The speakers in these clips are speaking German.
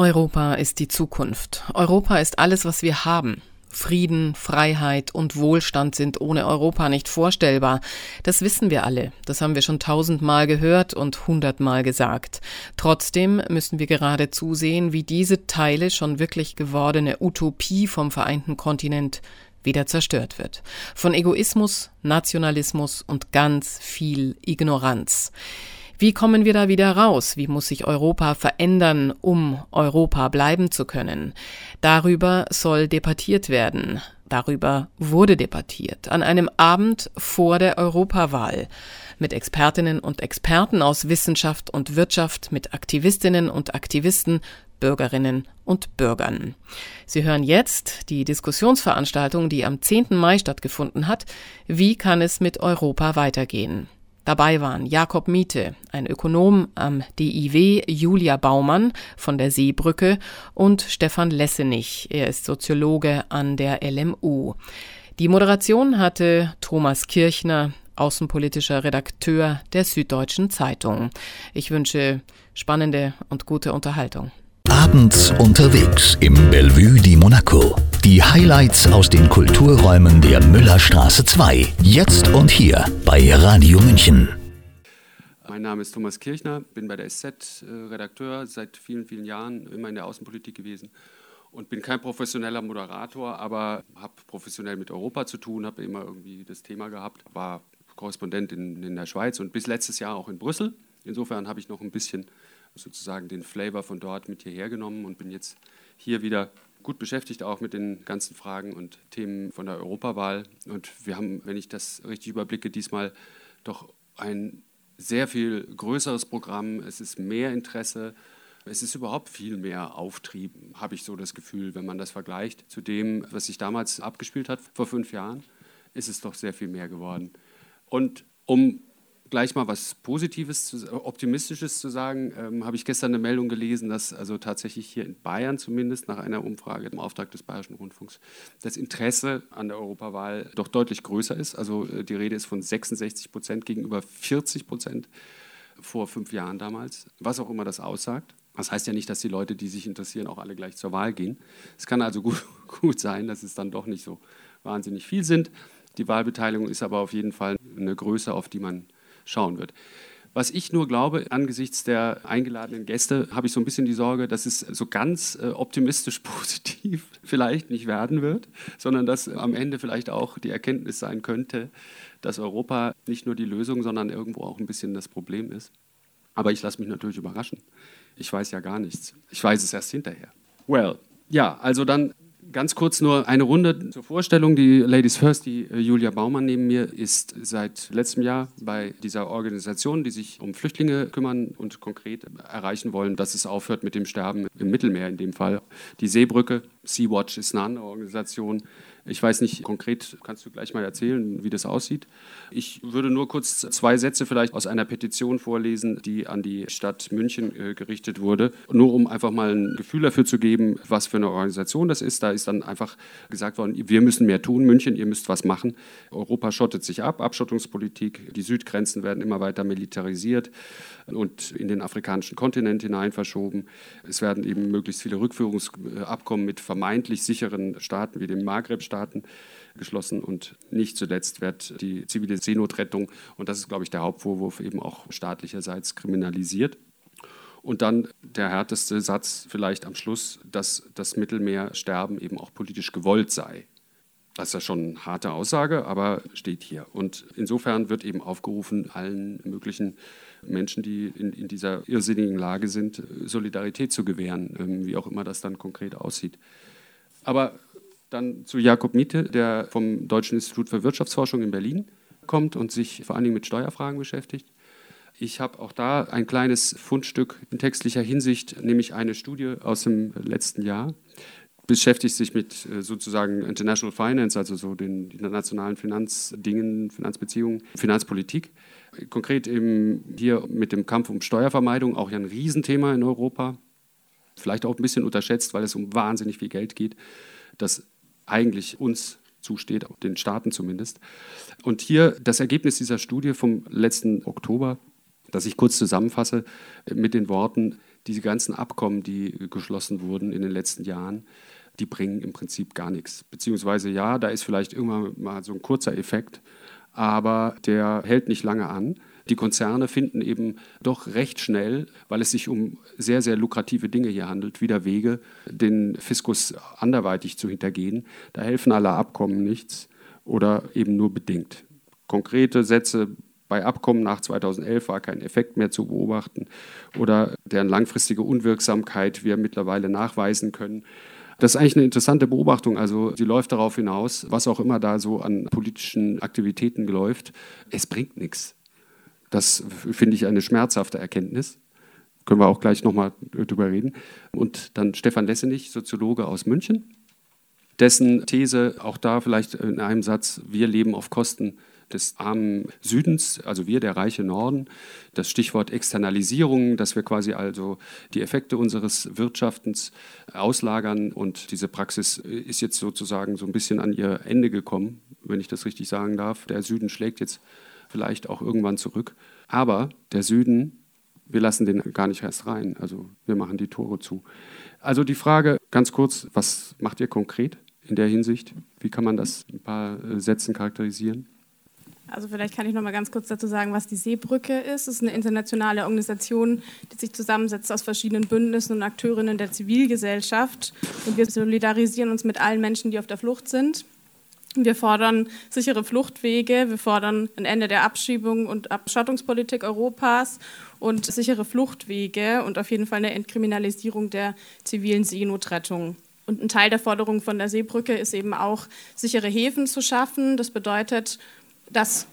Europa ist die Zukunft. Europa ist alles, was wir haben. Frieden, Freiheit und Wohlstand sind ohne Europa nicht vorstellbar. Das wissen wir alle. Das haben wir schon tausendmal gehört und hundertmal gesagt. Trotzdem müssen wir gerade zusehen, wie diese Teile schon wirklich gewordene Utopie vom vereinten Kontinent wieder zerstört wird. Von Egoismus, Nationalismus und ganz viel Ignoranz. Wie kommen wir da wieder raus? Wie muss sich Europa verändern, um Europa bleiben zu können? Darüber soll debattiert werden. Darüber wurde debattiert an einem Abend vor der Europawahl mit Expertinnen und Experten aus Wissenschaft und Wirtschaft, mit Aktivistinnen und Aktivisten, Bürgerinnen und Bürgern. Sie hören jetzt die Diskussionsveranstaltung, die am 10. Mai stattgefunden hat. Wie kann es mit Europa weitergehen? Dabei waren Jakob Miete, ein Ökonom am DIW, Julia Baumann von der Seebrücke und Stefan Lessenich, er ist Soziologe an der LMU. Die Moderation hatte Thomas Kirchner, außenpolitischer Redakteur der Süddeutschen Zeitung. Ich wünsche spannende und gute Unterhaltung. Abends unterwegs im Bellevue di Monaco. Die Highlights aus den Kulturräumen der Müllerstraße 2. Jetzt und hier bei Radio München. Mein Name ist Thomas Kirchner, bin bei der SZ äh, Redakteur, seit vielen, vielen Jahren immer in der Außenpolitik gewesen und bin kein professioneller Moderator, aber habe professionell mit Europa zu tun, habe immer irgendwie das Thema gehabt, war Korrespondent in, in der Schweiz und bis letztes Jahr auch in Brüssel. Insofern habe ich noch ein bisschen sozusagen den Flavor von dort mit hierher genommen und bin jetzt hier wieder gut beschäftigt, auch mit den ganzen Fragen und Themen von der Europawahl. Und wir haben, wenn ich das richtig überblicke, diesmal doch ein sehr viel größeres Programm. Es ist mehr Interesse. Es ist überhaupt viel mehr Auftrieb, habe ich so das Gefühl, wenn man das vergleicht zu dem, was sich damals abgespielt hat, vor fünf Jahren, ist es doch sehr viel mehr geworden. Und um gleich mal was Positives, Optimistisches zu sagen, ähm, habe ich gestern eine Meldung gelesen, dass also tatsächlich hier in Bayern zumindest nach einer Umfrage im Auftrag des Bayerischen Rundfunks das Interesse an der Europawahl doch deutlich größer ist. Also äh, die Rede ist von 66 Prozent gegenüber 40 Prozent vor fünf Jahren damals, was auch immer das aussagt. Das heißt ja nicht, dass die Leute, die sich interessieren, auch alle gleich zur Wahl gehen. Es kann also gut, gut sein, dass es dann doch nicht so wahnsinnig viel sind. Die Wahlbeteiligung ist aber auf jeden Fall eine Größe, auf die man schauen wird. Was ich nur glaube, angesichts der eingeladenen Gäste, habe ich so ein bisschen die Sorge, dass es so ganz äh, optimistisch positiv vielleicht nicht werden wird, sondern dass am Ende vielleicht auch die Erkenntnis sein könnte, dass Europa nicht nur die Lösung, sondern irgendwo auch ein bisschen das Problem ist. Aber ich lasse mich natürlich überraschen. Ich weiß ja gar nichts. Ich weiß es erst hinterher. Well, ja, also dann Ganz kurz nur eine Runde zur Vorstellung. Die Ladies First, die äh, Julia Baumann neben mir, ist seit letztem Jahr bei dieser Organisation, die sich um Flüchtlinge kümmern und konkret erreichen wollen, dass es aufhört mit dem Sterben im Mittelmeer in dem Fall. Die Seebrücke, Sea-Watch ist eine andere Organisation, ich weiß nicht konkret, kannst du gleich mal erzählen, wie das aussieht. Ich würde nur kurz zwei Sätze vielleicht aus einer Petition vorlesen, die an die Stadt München äh, gerichtet wurde, nur um einfach mal ein Gefühl dafür zu geben, was für eine Organisation das ist. Da ist dann einfach gesagt worden, wir müssen mehr tun, München, ihr müsst was machen. Europa schottet sich ab, Abschottungspolitik, die Südgrenzen werden immer weiter militarisiert und in den afrikanischen Kontinent hinein verschoben. Es werden eben möglichst viele Rückführungsabkommen mit vermeintlich sicheren Staaten wie dem Maghreb-Staaten geschlossen und nicht zuletzt wird die zivile Seenotrettung, und das ist, glaube ich, der Hauptvorwurf, eben auch staatlicherseits kriminalisiert. Und dann der härteste Satz vielleicht am Schluss, dass das Mittelmeersterben eben auch politisch gewollt sei. Das ist ja schon eine harte Aussage, aber steht hier. Und insofern wird eben aufgerufen, allen möglichen Menschen, die in, in dieser irrsinnigen Lage sind, Solidarität zu gewähren, ähm, wie auch immer das dann konkret aussieht. Aber dann zu Jakob Miete, der vom Deutschen Institut für Wirtschaftsforschung in Berlin kommt und sich vor allen Dingen mit Steuerfragen beschäftigt. Ich habe auch da ein kleines Fundstück in textlicher Hinsicht, nämlich eine Studie aus dem letzten Jahr, beschäftigt sich mit äh, sozusagen International Finance, also so den internationalen Finanzdingen, Finanzbeziehungen, Finanzpolitik. Konkret eben hier mit dem Kampf um Steuervermeidung, auch ja ein Riesenthema in Europa. Vielleicht auch ein bisschen unterschätzt, weil es um wahnsinnig viel Geld geht, das eigentlich uns zusteht, den Staaten zumindest. Und hier das Ergebnis dieser Studie vom letzten Oktober, das ich kurz zusammenfasse mit den Worten, diese ganzen Abkommen, die geschlossen wurden in den letzten Jahren, die bringen im Prinzip gar nichts. Beziehungsweise ja, da ist vielleicht irgendwann mal so ein kurzer Effekt, aber der hält nicht lange an. Die Konzerne finden eben doch recht schnell, weil es sich um sehr, sehr lukrative Dinge hier handelt, wieder Wege, den Fiskus anderweitig zu hintergehen. Da helfen alle Abkommen nichts oder eben nur bedingt. Konkrete Sätze bei Abkommen nach 2011 war kein Effekt mehr zu beobachten oder deren langfristige Unwirksamkeit wir mittlerweile nachweisen können. Das ist eigentlich eine interessante Beobachtung. Also sie läuft darauf hinaus, was auch immer da so an politischen Aktivitäten läuft. Es bringt nichts. Das finde ich eine schmerzhafte Erkenntnis. Können wir auch gleich nochmal drüber reden. Und dann Stefan Lessenich, Soziologe aus München, dessen These, auch da vielleicht in einem Satz, wir leben auf Kosten des armen Südens, also wir, der reiche Norden. Das Stichwort Externalisierung, dass wir quasi also die Effekte unseres Wirtschaftens auslagern und diese Praxis ist jetzt sozusagen so ein bisschen an ihr Ende gekommen, wenn ich das richtig sagen darf. Der Süden schlägt jetzt vielleicht auch irgendwann zurück. Aber der Süden, wir lassen den gar nicht erst rein. Also wir machen die Tore zu. Also die Frage ganz kurz, was macht ihr konkret in der Hinsicht? Wie kann man das in ein paar äh, Sätzen charakterisieren? Also vielleicht kann ich noch mal ganz kurz dazu sagen, was die Seebrücke ist. Es ist eine internationale Organisation, die sich zusammensetzt aus verschiedenen Bündnissen und Akteurinnen der Zivilgesellschaft. Und wir solidarisieren uns mit allen Menschen, die auf der Flucht sind. Wir fordern sichere Fluchtwege, wir fordern ein Ende der Abschiebung und Abschottungspolitik Europas und sichere Fluchtwege und auf jeden Fall eine Entkriminalisierung der zivilen Seenotrettung. Und ein Teil der Forderung von der Seebrücke ist eben auch, sichere Häfen zu schaffen. Das bedeutet, dass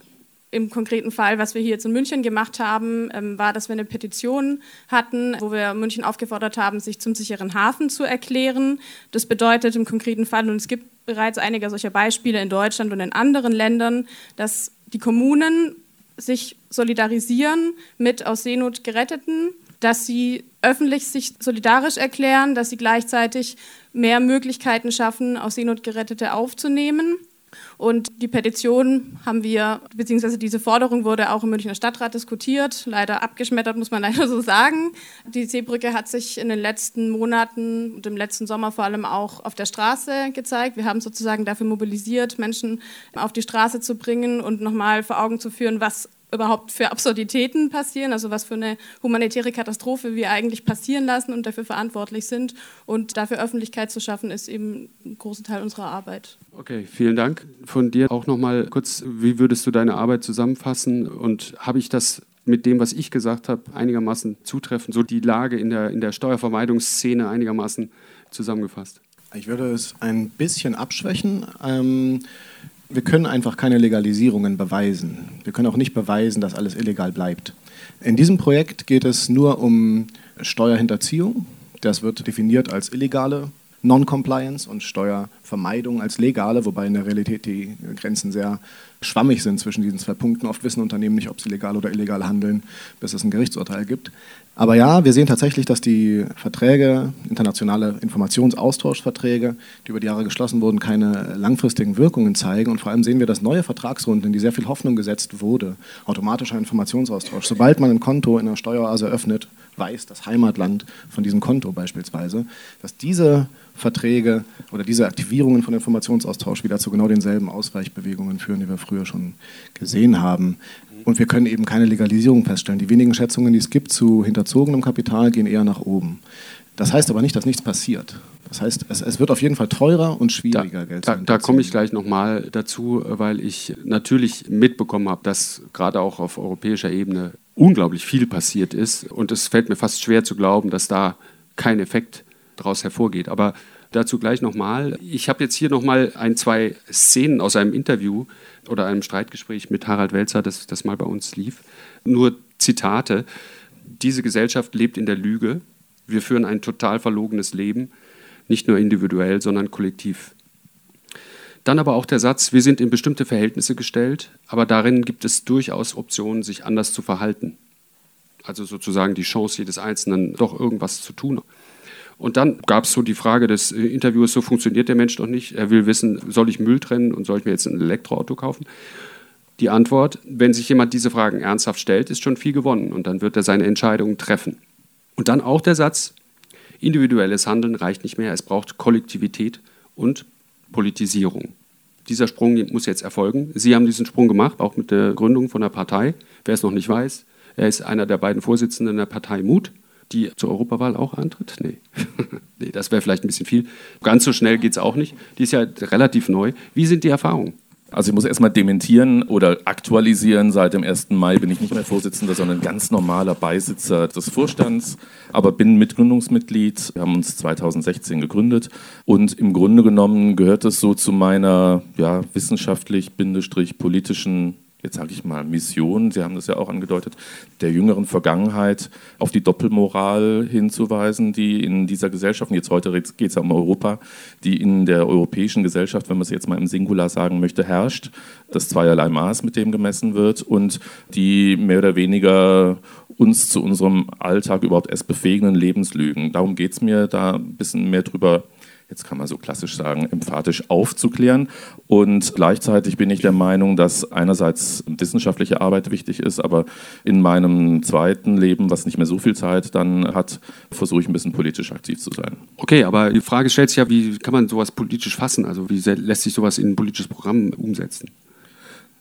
im konkreten Fall, was wir hier jetzt in München gemacht haben, ähm, war, dass wir eine Petition hatten, wo wir München aufgefordert haben, sich zum sicheren Hafen zu erklären. Das bedeutet im konkreten Fall, und es gibt bereits einige solcher Beispiele in Deutschland und in anderen Ländern, dass die Kommunen sich solidarisieren mit aus Seenot Geretteten, dass sie öffentlich sich solidarisch erklären, dass sie gleichzeitig mehr Möglichkeiten schaffen, aus Seenot Gerettete aufzunehmen und die Petition haben wir, beziehungsweise diese Forderung wurde auch im Münchner Stadtrat diskutiert, leider abgeschmettert, muss man leider so sagen. Die Seebrücke hat sich in den letzten Monaten und im letzten Sommer vor allem auch auf der Straße gezeigt. Wir haben sozusagen dafür mobilisiert, Menschen auf die Straße zu bringen und nochmal vor Augen zu führen, was überhaupt für Absurditäten passieren, also was für eine humanitäre Katastrophe wir eigentlich passieren lassen und dafür verantwortlich sind. Und dafür Öffentlichkeit zu schaffen, ist eben ein großer Teil unserer Arbeit. Okay, vielen Dank. Von dir auch nochmal kurz, wie würdest du deine Arbeit zusammenfassen und habe ich das mit dem, was ich gesagt habe, einigermaßen zutreffen, so die Lage in der, in der Steuervermeidungsszene einigermaßen zusammengefasst? Ich würde es ein bisschen abschwächen. Ähm wir können einfach keine Legalisierungen beweisen. Wir können auch nicht beweisen, dass alles illegal bleibt. In diesem Projekt geht es nur um Steuerhinterziehung. Das wird definiert als illegale Non-Compliance und Steuervermeidung als legale, wobei in der Realität die Grenzen sehr schwammig sind zwischen diesen zwei Punkten. Oft wissen Unternehmen nicht, ob sie legal oder illegal handeln, bis es ein Gerichtsurteil gibt. Aber ja, wir sehen tatsächlich, dass die Verträge, internationale Informationsaustauschverträge, die über die Jahre geschlossen wurden, keine langfristigen Wirkungen zeigen. Und vor allem sehen wir, dass neue Vertragsrunden, in die sehr viel Hoffnung gesetzt wurde, automatischer Informationsaustausch, sobald man ein Konto in einer Steueroase öffnet, weiß das Heimatland von diesem Konto beispielsweise, dass diese Verträge oder diese Aktivierungen von Informationsaustausch wieder zu genau denselben Ausweichbewegungen führen, die wir früher schon gesehen haben. Und wir können eben keine Legalisierung feststellen. Die wenigen Schätzungen, die es gibt zu hinterzogenem Kapital, gehen eher nach oben. Das heißt aber nicht, dass nichts passiert. Das heißt, es, es wird auf jeden Fall teurer und schwieriger, da, Geld da, zu Da komme ich gleich nochmal dazu, weil ich natürlich mitbekommen habe, dass gerade auch auf europäischer Ebene unglaublich viel passiert ist. Und es fällt mir fast schwer zu glauben, dass da kein Effekt daraus hervorgeht. Aber dazu gleich nochmal. Ich habe jetzt hier nochmal ein, zwei Szenen aus einem Interview oder einem Streitgespräch mit Harald Welzer, das, das mal bei uns lief. Nur Zitate. Diese Gesellschaft lebt in der Lüge. Wir führen ein total verlogenes Leben, nicht nur individuell, sondern kollektiv. Dann aber auch der Satz, wir sind in bestimmte Verhältnisse gestellt, aber darin gibt es durchaus Optionen, sich anders zu verhalten. Also sozusagen die Chance jedes Einzelnen, doch irgendwas zu tun. Und dann gab es so die Frage des äh, Interviewers, so funktioniert der Mensch doch nicht. Er will wissen, soll ich Müll trennen und soll ich mir jetzt ein Elektroauto kaufen? Die Antwort, wenn sich jemand diese Fragen ernsthaft stellt, ist schon viel gewonnen und dann wird er seine Entscheidungen treffen. Und dann auch der Satz, individuelles Handeln reicht nicht mehr, es braucht Kollektivität und Politisierung. Dieser Sprung muss jetzt erfolgen. Sie haben diesen Sprung gemacht, auch mit der Gründung von der Partei. Wer es noch nicht weiß, er ist einer der beiden Vorsitzenden der Partei Mut, die zur Europawahl auch antritt. Nee, nee das wäre vielleicht ein bisschen viel. Ganz so schnell geht es auch nicht. Die ist ja relativ neu. Wie sind die Erfahrungen? Also ich muss erstmal dementieren oder aktualisieren. Seit dem 1. Mai bin ich nicht mehr Vorsitzender, sondern ganz normaler Beisitzer des Vorstands, aber bin Mitgründungsmitglied. Wir haben uns 2016 gegründet und im Grunde genommen gehört es so zu meiner ja, wissenschaftlich-politischen jetzt sage ich mal, Mission, Sie haben das ja auch angedeutet, der jüngeren Vergangenheit auf die Doppelmoral hinzuweisen, die in dieser Gesellschaft, und jetzt heute geht es ja um Europa, die in der europäischen Gesellschaft, wenn man es jetzt mal im Singular sagen möchte, herrscht, das zweierlei Maß, mit dem gemessen wird und die mehr oder weniger uns zu unserem Alltag überhaupt erst befähigenden Lebenslügen. Darum geht es mir, da ein bisschen mehr drüber jetzt kann man so klassisch sagen, emphatisch aufzuklären. Und gleichzeitig bin ich der Meinung, dass einerseits wissenschaftliche Arbeit wichtig ist, aber in meinem zweiten Leben, was nicht mehr so viel Zeit dann hat, versuche ich ein bisschen politisch aktiv zu sein. Okay, aber die Frage stellt sich ja, wie kann man sowas politisch fassen? Also wie lässt sich sowas in ein politisches Programm umsetzen?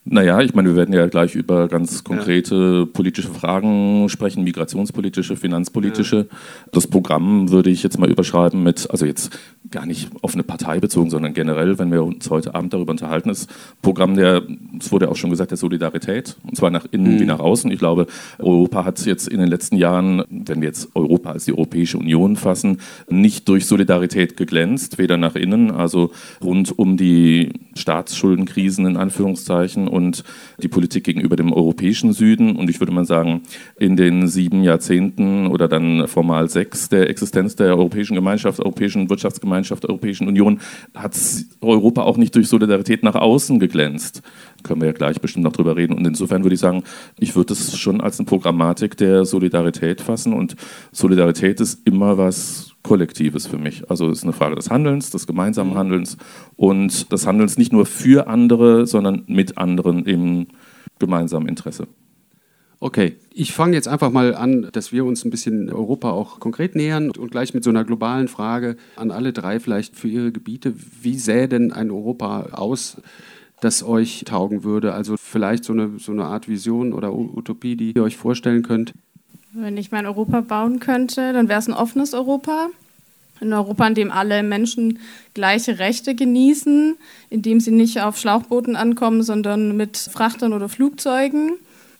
Naja, ich meine, wir werden ja gleich über ganz konkrete ja. politische Fragen sprechen, migrationspolitische, finanzpolitische. Ja. Das Programm würde ich jetzt mal überschreiben mit, also jetzt gar nicht auf eine Partei bezogen, sondern generell, wenn wir uns heute Abend darüber unterhalten, ist Programm der, es wurde auch schon gesagt, der Solidarität, und zwar nach innen mhm. wie nach außen. Ich glaube, Europa hat jetzt in den letzten Jahren, wenn wir jetzt Europa als die Europäische Union fassen, nicht durch Solidarität geglänzt, weder nach innen, also rund um die Staatsschuldenkrisen in Anführungszeichen und die Politik gegenüber dem europäischen Süden. Und ich würde mal sagen, in den sieben Jahrzehnten oder dann formal sechs der Existenz der Europäischen Gemeinschaft, Europäischen Wirtschaftsgemeinschaft, Europäischen Union hat Europa auch nicht durch Solidarität nach außen geglänzt. Können wir ja gleich bestimmt noch drüber reden. Und insofern würde ich sagen, ich würde es schon als eine Programmatik der Solidarität fassen. Und Solidarität ist immer was Kollektives für mich. Also es ist eine Frage des Handelns, des gemeinsamen mhm. Handelns und des Handelns nicht nur für andere, sondern mit anderen im gemeinsamen Interesse. Okay, ich fange jetzt einfach mal an, dass wir uns ein bisschen Europa auch konkret nähern und gleich mit so einer globalen Frage an alle drei vielleicht für ihre Gebiete. Wie sähe denn ein Europa aus, das euch taugen würde? Also vielleicht so eine, so eine Art Vision oder Utopie, die ihr euch vorstellen könnt. Wenn ich mein Europa bauen könnte, dann wäre es ein offenes Europa. Ein Europa, in dem alle Menschen gleiche Rechte genießen, in dem sie nicht auf Schlauchbooten ankommen, sondern mit Frachtern oder Flugzeugen,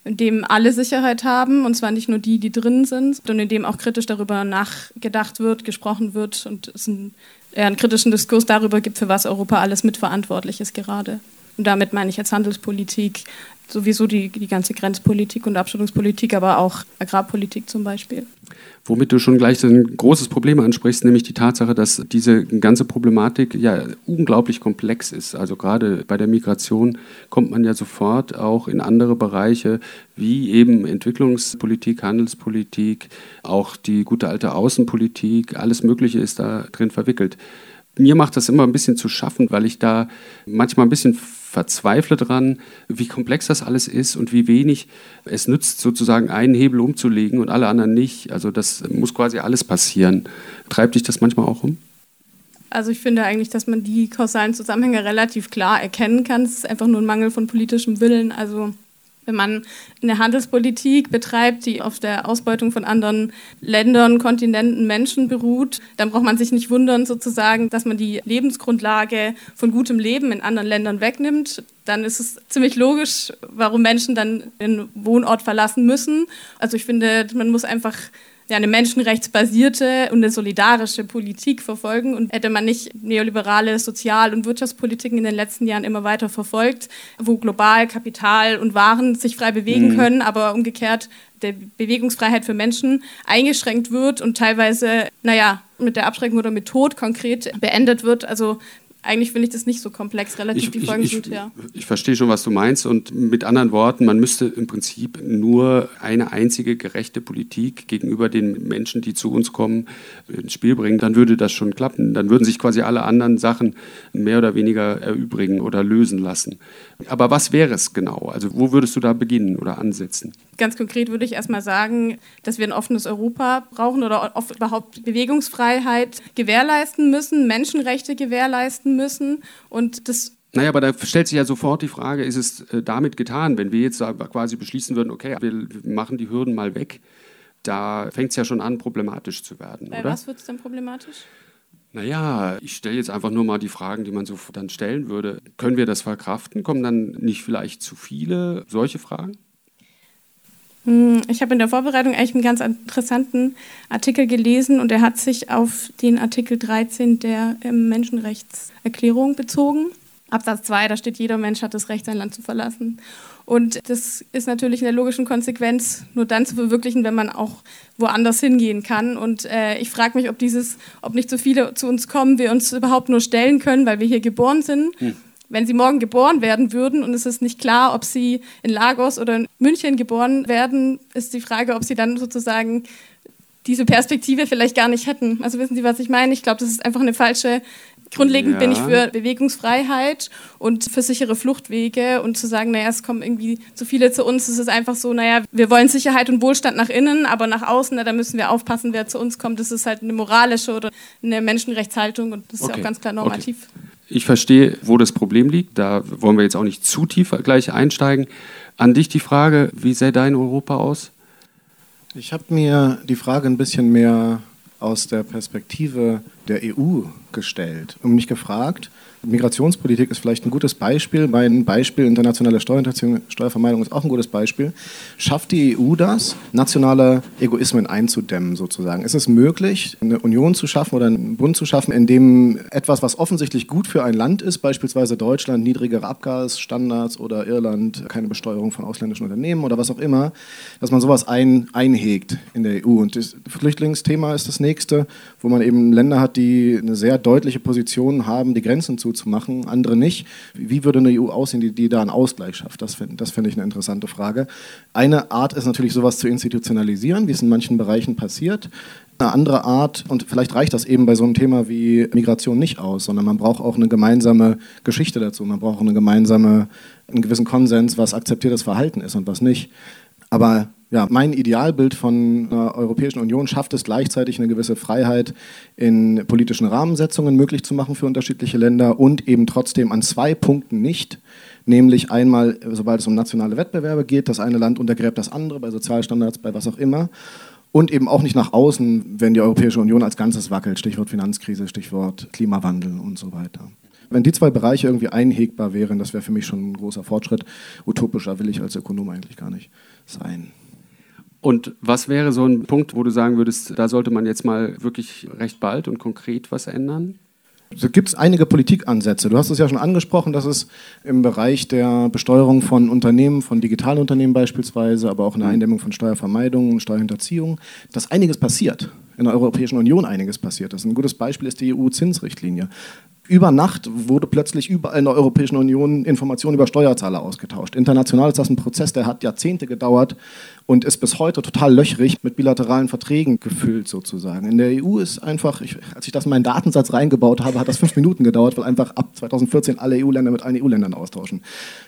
in dem alle Sicherheit haben, und zwar nicht nur die, die drin sind, sondern in dem auch kritisch darüber nachgedacht wird, gesprochen wird und es einen, einen kritischen Diskurs darüber gibt, für was Europa alles mitverantwortlich ist gerade. Und damit meine ich jetzt Handelspolitik, sowieso die, die ganze Grenzpolitik und Abschottungspolitik, aber auch Agrarpolitik zum Beispiel. Womit du schon gleich ein großes Problem ansprichst, nämlich die Tatsache, dass diese ganze Problematik ja unglaublich komplex ist. Also gerade bei der Migration kommt man ja sofort auch in andere Bereiche wie eben Entwicklungspolitik, Handelspolitik, auch die gute alte Außenpolitik, alles Mögliche ist da drin verwickelt. Mir macht das immer ein bisschen zu schaffen, weil ich da manchmal ein bisschen verzweifle dran, wie komplex das alles ist und wie wenig es nützt, sozusagen einen Hebel umzulegen und alle anderen nicht. Also das muss quasi alles passieren. Treibt dich das manchmal auch um? Also ich finde eigentlich, dass man die kausalen Zusammenhänge relativ klar erkennen kann. Es ist einfach nur ein Mangel von politischem Willen. Also wenn man eine Handelspolitik betreibt, die auf der Ausbeutung von anderen Ländern, Kontinenten, Menschen beruht, dann braucht man sich nicht wundern, sozusagen, dass man die Lebensgrundlage von gutem Leben in anderen Ländern wegnimmt. Dann ist es ziemlich logisch, warum Menschen dann den Wohnort verlassen müssen. Also ich finde, man muss einfach ja, eine menschenrechtsbasierte und eine solidarische Politik verfolgen. Und hätte man nicht neoliberale Sozial- und Wirtschaftspolitiken in den letzten Jahren immer weiter verfolgt, wo global Kapital und Waren sich frei bewegen mhm. können, aber umgekehrt der Bewegungsfreiheit für Menschen eingeschränkt wird und teilweise, naja, mit der Abschreckung oder mit Tod konkret beendet wird. Also eigentlich finde ich das nicht so komplex, relativ ich, die Folgen ich, sind, ja. Ich, ich verstehe schon, was du meinst und mit anderen Worten, man müsste im Prinzip nur eine einzige gerechte Politik gegenüber den Menschen, die zu uns kommen, ins Spiel bringen, dann würde das schon klappen. Dann würden sich quasi alle anderen Sachen mehr oder weniger erübrigen oder lösen lassen. Aber was wäre es genau? Also wo würdest du da beginnen oder ansetzen? Ganz konkret würde ich erstmal sagen, dass wir ein offenes Europa brauchen oder überhaupt Bewegungsfreiheit gewährleisten müssen, Menschenrechte gewährleisten müssen und das naja, aber da stellt sich ja sofort die Frage, ist es äh, damit getan, wenn wir jetzt quasi beschließen würden, okay, wir machen die Hürden mal weg, da fängt es ja schon an, problematisch zu werden. Bei oder? was wird es denn problematisch? Naja, ich stelle jetzt einfach nur mal die Fragen, die man so dann stellen würde. Können wir das verkraften? Kommen dann nicht vielleicht zu viele solche Fragen? Hm, ich habe in der Vorbereitung eigentlich einen ganz interessanten Artikel gelesen und er hat sich auf den Artikel 13 der ähm, Menschenrechtserklärung bezogen. Absatz 2, da steht, jeder Mensch hat das Recht, sein Land zu verlassen. Und das ist natürlich in der logischen Konsequenz nur dann zu verwirklichen, wenn man auch woanders hingehen kann. Und äh, ich frage mich, ob dieses, ob nicht so viele zu uns kommen, wir uns überhaupt nur stellen können, weil wir hier geboren sind. Hm wenn sie morgen geboren werden würden und es ist nicht klar, ob sie in Lagos oder in München geboren werden, ist die Frage, ob sie dann sozusagen diese Perspektive vielleicht gar nicht hätten. Also wissen Sie, was ich meine? Ich glaube, das ist einfach eine falsche. Grundlegend ja. bin ich für Bewegungsfreiheit und für sichere Fluchtwege und zu sagen, naja, es kommen irgendwie zu viele zu uns. Es ist einfach so, naja, wir wollen Sicherheit und Wohlstand nach innen, aber nach außen, na, da müssen wir aufpassen, wer zu uns kommt. Das ist halt eine moralische oder eine Menschenrechtshaltung und das ist okay. ja auch ganz klar normativ. Okay. Ich verstehe, wo das Problem liegt. Da wollen wir jetzt auch nicht zu tief gleich einsteigen. An dich die Frage, wie sähe dein Europa aus? Ich habe mir die Frage ein bisschen mehr aus der Perspektive der EU gestellt und mich gefragt, Migrationspolitik ist vielleicht ein gutes Beispiel. Mein Beispiel internationale Steuerhinterziehung, Steuervermeidung ist auch ein gutes Beispiel. Schafft die EU das, nationale Egoismen einzudämmen sozusagen? Ist es möglich, eine Union zu schaffen oder einen Bund zu schaffen, in dem etwas, was offensichtlich gut für ein Land ist, beispielsweise Deutschland, niedrigere Abgasstandards oder Irland, keine Besteuerung von ausländischen Unternehmen oder was auch immer, dass man sowas ein, einhegt in der EU? Und das Flüchtlingsthema ist das nächste, wo man eben Länder hat, die eine sehr deutliche Position haben, die Grenzen zu zu machen, andere nicht. Wie würde eine EU aussehen, die, die da einen Ausgleich schafft? Das finde das ich eine interessante Frage. Eine Art ist natürlich, sowas zu institutionalisieren, wie es in manchen Bereichen passiert. Eine andere Art, und vielleicht reicht das eben bei so einem Thema wie Migration nicht aus, sondern man braucht auch eine gemeinsame Geschichte dazu. Man braucht eine gemeinsame, einen gewissen Konsens, was akzeptiertes Verhalten ist und was nicht. Aber ja, mein Idealbild von einer Europäischen Union schafft es gleichzeitig eine gewisse Freiheit in politischen Rahmensetzungen möglich zu machen für unterschiedliche Länder und eben trotzdem an zwei Punkten nicht. Nämlich einmal, sobald es um nationale Wettbewerbe geht, das eine Land untergräbt das andere bei Sozialstandards, bei was auch immer. Und eben auch nicht nach außen, wenn die Europäische Union als Ganzes wackelt. Stichwort Finanzkrise, Stichwort Klimawandel und so weiter. Wenn die zwei Bereiche irgendwie einhegbar wären, das wäre für mich schon ein großer Fortschritt. Utopischer will ich als Ökonom eigentlich gar nicht sein. Und was wäre so ein Punkt, wo du sagen würdest, da sollte man jetzt mal wirklich recht bald und konkret was ändern? Da gibt es einige Politikansätze. Du hast es ja schon angesprochen, dass es im Bereich der Besteuerung von Unternehmen, von digitalen Unternehmen beispielsweise, aber auch in der Eindämmung von Steuervermeidung und Steuerhinterziehung, dass einiges passiert. In der Europäischen Union einiges passiert ist. Ein gutes Beispiel ist die EU-Zinsrichtlinie über Nacht wurde plötzlich überall in der Europäischen Union Informationen über Steuerzahler ausgetauscht. International ist das ein Prozess, der hat Jahrzehnte gedauert und ist bis heute total löchrig mit bilateralen Verträgen gefüllt sozusagen. In der EU ist einfach, ich, als ich das in meinen Datensatz reingebaut habe, hat das fünf Minuten gedauert, weil einfach ab 2014 alle EU-Länder mit allen EU-Ländern austauschen.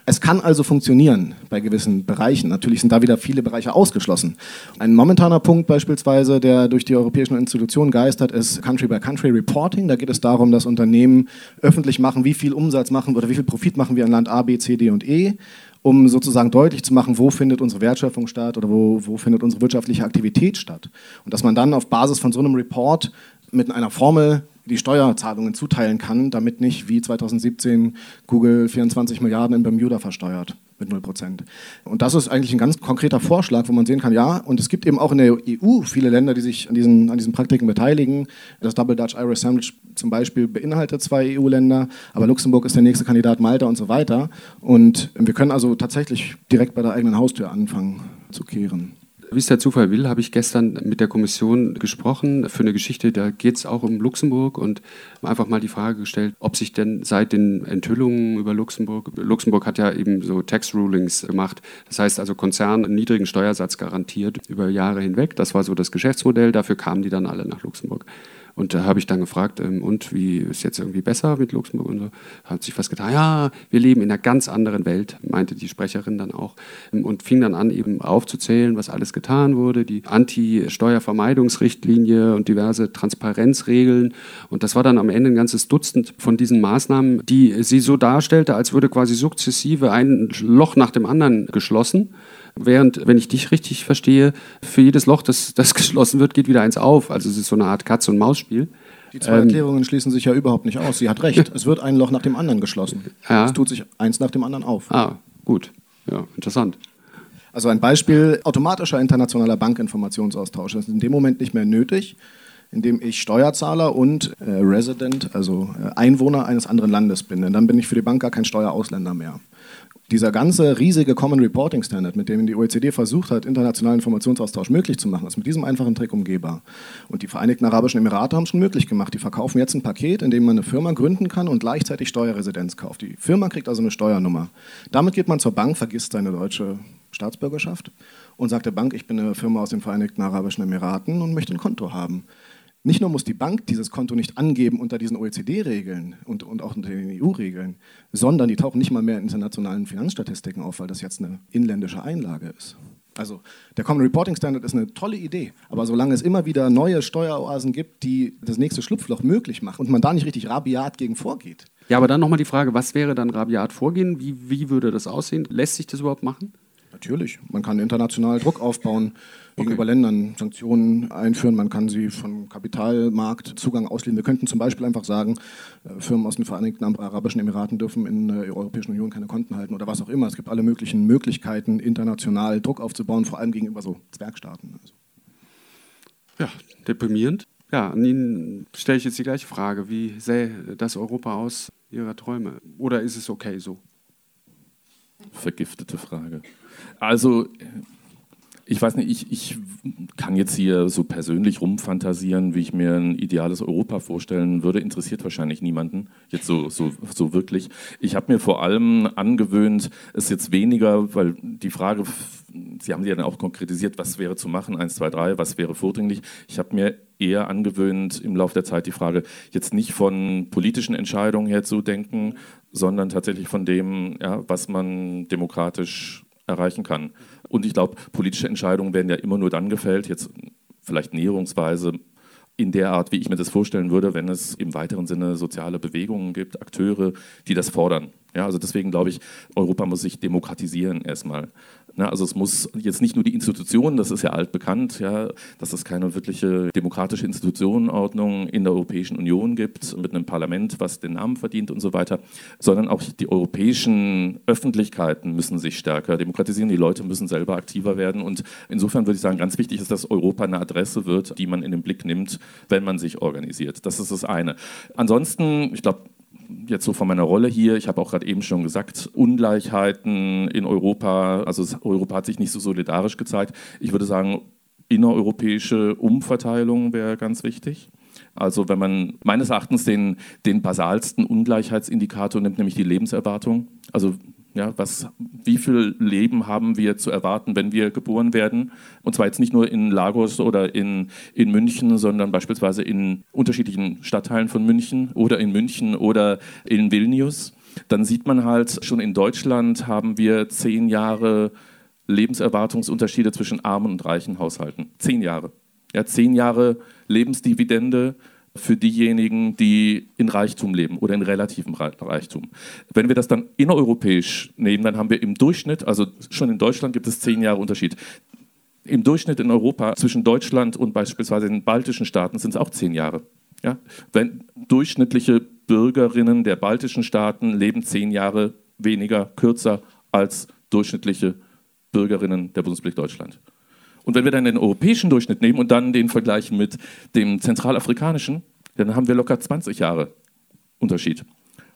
Es kann also funktionieren bei gewissen Bereichen. Natürlich sind da wieder viele Bereiche ausgeschlossen. Ein momentaner Punkt beispielsweise, der durch die europäischen Institutionen geistert, ist Country-by-Country-Reporting. Da geht es darum, dass Unternehmen öffentlich machen, wie viel Umsatz machen oder wie viel Profit machen wir in Land A, B, C, D und E um sozusagen deutlich zu machen, wo findet unsere Wertschöpfung statt oder wo, wo findet unsere wirtschaftliche Aktivität statt. Und dass man dann auf Basis von so einem Report mit einer Formel die Steuerzahlungen zuteilen kann, damit nicht wie 2017 Google 24 Milliarden in Bermuda versteuert mit 0 Prozent. Und das ist eigentlich ein ganz konkreter Vorschlag, wo man sehen kann, ja, und es gibt eben auch in der EU viele Länder, die sich an diesen, an diesen Praktiken beteiligen. Das Double Dutch Irish Sandwich zum Beispiel beinhaltet zwei EU-Länder, aber Luxemburg ist der nächste Kandidat, Malta und so weiter. Und wir können also tatsächlich direkt bei der eigenen Haustür anfangen zu kehren. Wie es der Zufall will, habe ich gestern mit der Kommission gesprochen für eine Geschichte, da geht es auch um Luxemburg und einfach mal die Frage gestellt, ob sich denn seit den Enthüllungen über Luxemburg, Luxemburg hat ja eben so Tax Rulings gemacht, das heißt also Konzern einen niedrigen Steuersatz garantiert über Jahre hinweg, das war so das Geschäftsmodell, dafür kamen die dann alle nach Luxemburg. Und da habe ich dann gefragt, ähm, und wie ist jetzt irgendwie besser mit Luxemburg? Und so hat sich was getan. Ja, wir leben in einer ganz anderen Welt, meinte die Sprecherin dann auch. Ähm, und fing dann an, eben aufzuzählen, was alles getan wurde, die Anti-Steuervermeidungsrichtlinie und diverse Transparenzregeln. Und das war dann am Ende ein ganzes Dutzend von diesen Maßnahmen, die sie so darstellte, als würde quasi sukzessive ein Loch nach dem anderen geschlossen. Während, wenn ich dich richtig verstehe, für jedes Loch, das, das geschlossen wird, geht wieder eins auf. Also es ist so eine Art Katz- und Maus-Spiel. Die zwei ähm, Erklärungen schließen sich ja überhaupt nicht aus. Sie hat recht. Es wird ein Loch nach dem anderen geschlossen. Ja. Es tut sich eins nach dem anderen auf. Ah, gut. Ja, interessant. Also ein Beispiel, automatischer internationaler Bankinformationsaustausch. Das ist in dem Moment nicht mehr nötig, indem ich Steuerzahler und äh, Resident, also äh, Einwohner eines anderen Landes bin. Denn dann bin ich für die Bank gar kein Steuerausländer mehr. Dieser ganze riesige Common Reporting Standard, mit dem die OECD versucht hat, internationalen Informationsaustausch möglich zu machen, ist mit diesem einfachen Trick umgehbar. Und die Vereinigten Arabischen Emirate haben es schon möglich gemacht. Die verkaufen jetzt ein Paket, in dem man eine Firma gründen kann und gleichzeitig Steuerresidenz kauft. Die Firma kriegt also eine Steuernummer. Damit geht man zur Bank, vergisst seine deutsche Staatsbürgerschaft und sagt der Bank, ich bin eine Firma aus den Vereinigten Arabischen Emiraten und möchte ein Konto haben. Nicht nur muss die Bank dieses Konto nicht angeben unter diesen OECD-Regeln und, und auch unter den EU-Regeln, sondern die tauchen nicht mal mehr in internationalen Finanzstatistiken auf, weil das jetzt eine inländische Einlage ist. Also der Common Reporting Standard ist eine tolle Idee, aber solange es immer wieder neue Steueroasen gibt, die das nächste Schlupfloch möglich machen und man da nicht richtig rabiat gegen vorgeht. Ja, aber dann nochmal die Frage, was wäre dann rabiat vorgehen? Wie, wie würde das aussehen? Lässt sich das überhaupt machen? Natürlich. Man kann international Druck aufbauen gegenüber okay. Ländern, Sanktionen einführen. Man kann sie von Kapitalmarktzugang auslehnen. Wir könnten zum Beispiel einfach sagen, äh, Firmen aus den Vereinigten Arabischen Emiraten dürfen in der Europäischen Union keine Konten halten oder was auch immer. Es gibt alle möglichen Möglichkeiten, international Druck aufzubauen, vor allem gegenüber so Zwergstaaten. Also. Ja, deprimierend. Ja, an Ihnen stelle ich jetzt die gleiche Frage. Wie sähe das Europa aus Ihrer Träume? Oder ist es okay so? Vergiftete Frage. Also, ich weiß nicht, ich, ich kann jetzt hier so persönlich rumfantasieren, wie ich mir ein ideales Europa vorstellen würde. Interessiert wahrscheinlich niemanden, jetzt so, so, so wirklich. Ich habe mir vor allem angewöhnt, es jetzt weniger, weil die Frage, Sie haben sie ja dann auch konkretisiert, was wäre zu machen, eins, zwei, drei, was wäre vordringlich. Ich habe mir eher angewöhnt, im Laufe der Zeit die Frage jetzt nicht von politischen Entscheidungen her zu denken, sondern tatsächlich von dem, ja, was man demokratisch erreichen kann. Und ich glaube, politische Entscheidungen werden ja immer nur dann gefällt, jetzt vielleicht näherungsweise in der Art, wie ich mir das vorstellen würde, wenn es im weiteren Sinne soziale Bewegungen gibt, Akteure, die das fordern. Ja, also deswegen glaube ich, Europa muss sich demokratisieren erstmal. Ja, also es muss jetzt nicht nur die Institutionen, das ist ja altbekannt, ja, dass es keine wirkliche demokratische Institutionenordnung in der Europäischen Union gibt, mit einem Parlament, was den Namen verdient und so weiter, sondern auch die europäischen Öffentlichkeiten müssen sich stärker demokratisieren, die Leute müssen selber aktiver werden und insofern würde ich sagen, ganz wichtig ist, dass Europa eine Adresse wird, die man in den Blick nimmt, wenn man sich organisiert. Das ist das eine. Ansonsten, ich glaube, jetzt so von meiner Rolle hier, ich habe auch gerade eben schon gesagt, Ungleichheiten in Europa, also Europa hat sich nicht so solidarisch gezeigt. Ich würde sagen, innereuropäische Umverteilung wäre ganz wichtig. Also wenn man meines Erachtens den, den basalsten Ungleichheitsindikator nimmt, nämlich die Lebenserwartung, also ja, was, wie viel Leben haben wir zu erwarten, wenn wir geboren werden? Und zwar jetzt nicht nur in Lagos oder in, in München, sondern beispielsweise in unterschiedlichen Stadtteilen von München oder in München oder in Vilnius. Dann sieht man halt, schon in Deutschland haben wir zehn Jahre Lebenserwartungsunterschiede zwischen armen und reichen Haushalten. Zehn Jahre. Ja, zehn Jahre Lebensdividende für diejenigen, die in Reichtum leben oder in relativem Reichtum. Wenn wir das dann innereuropäisch nehmen, dann haben wir im Durchschnitt, also schon in Deutschland gibt es zehn Jahre Unterschied. Im Durchschnitt in Europa zwischen Deutschland und beispielsweise den baltischen Staaten sind es auch zehn Jahre. Ja? Wenn durchschnittliche Bürgerinnen der baltischen Staaten leben zehn Jahre weniger, kürzer als durchschnittliche Bürgerinnen der Bundesrepublik Deutschland. Und wenn wir dann den europäischen Durchschnitt nehmen und dann den vergleichen mit dem zentralafrikanischen, dann haben wir locker 20 Jahre Unterschied.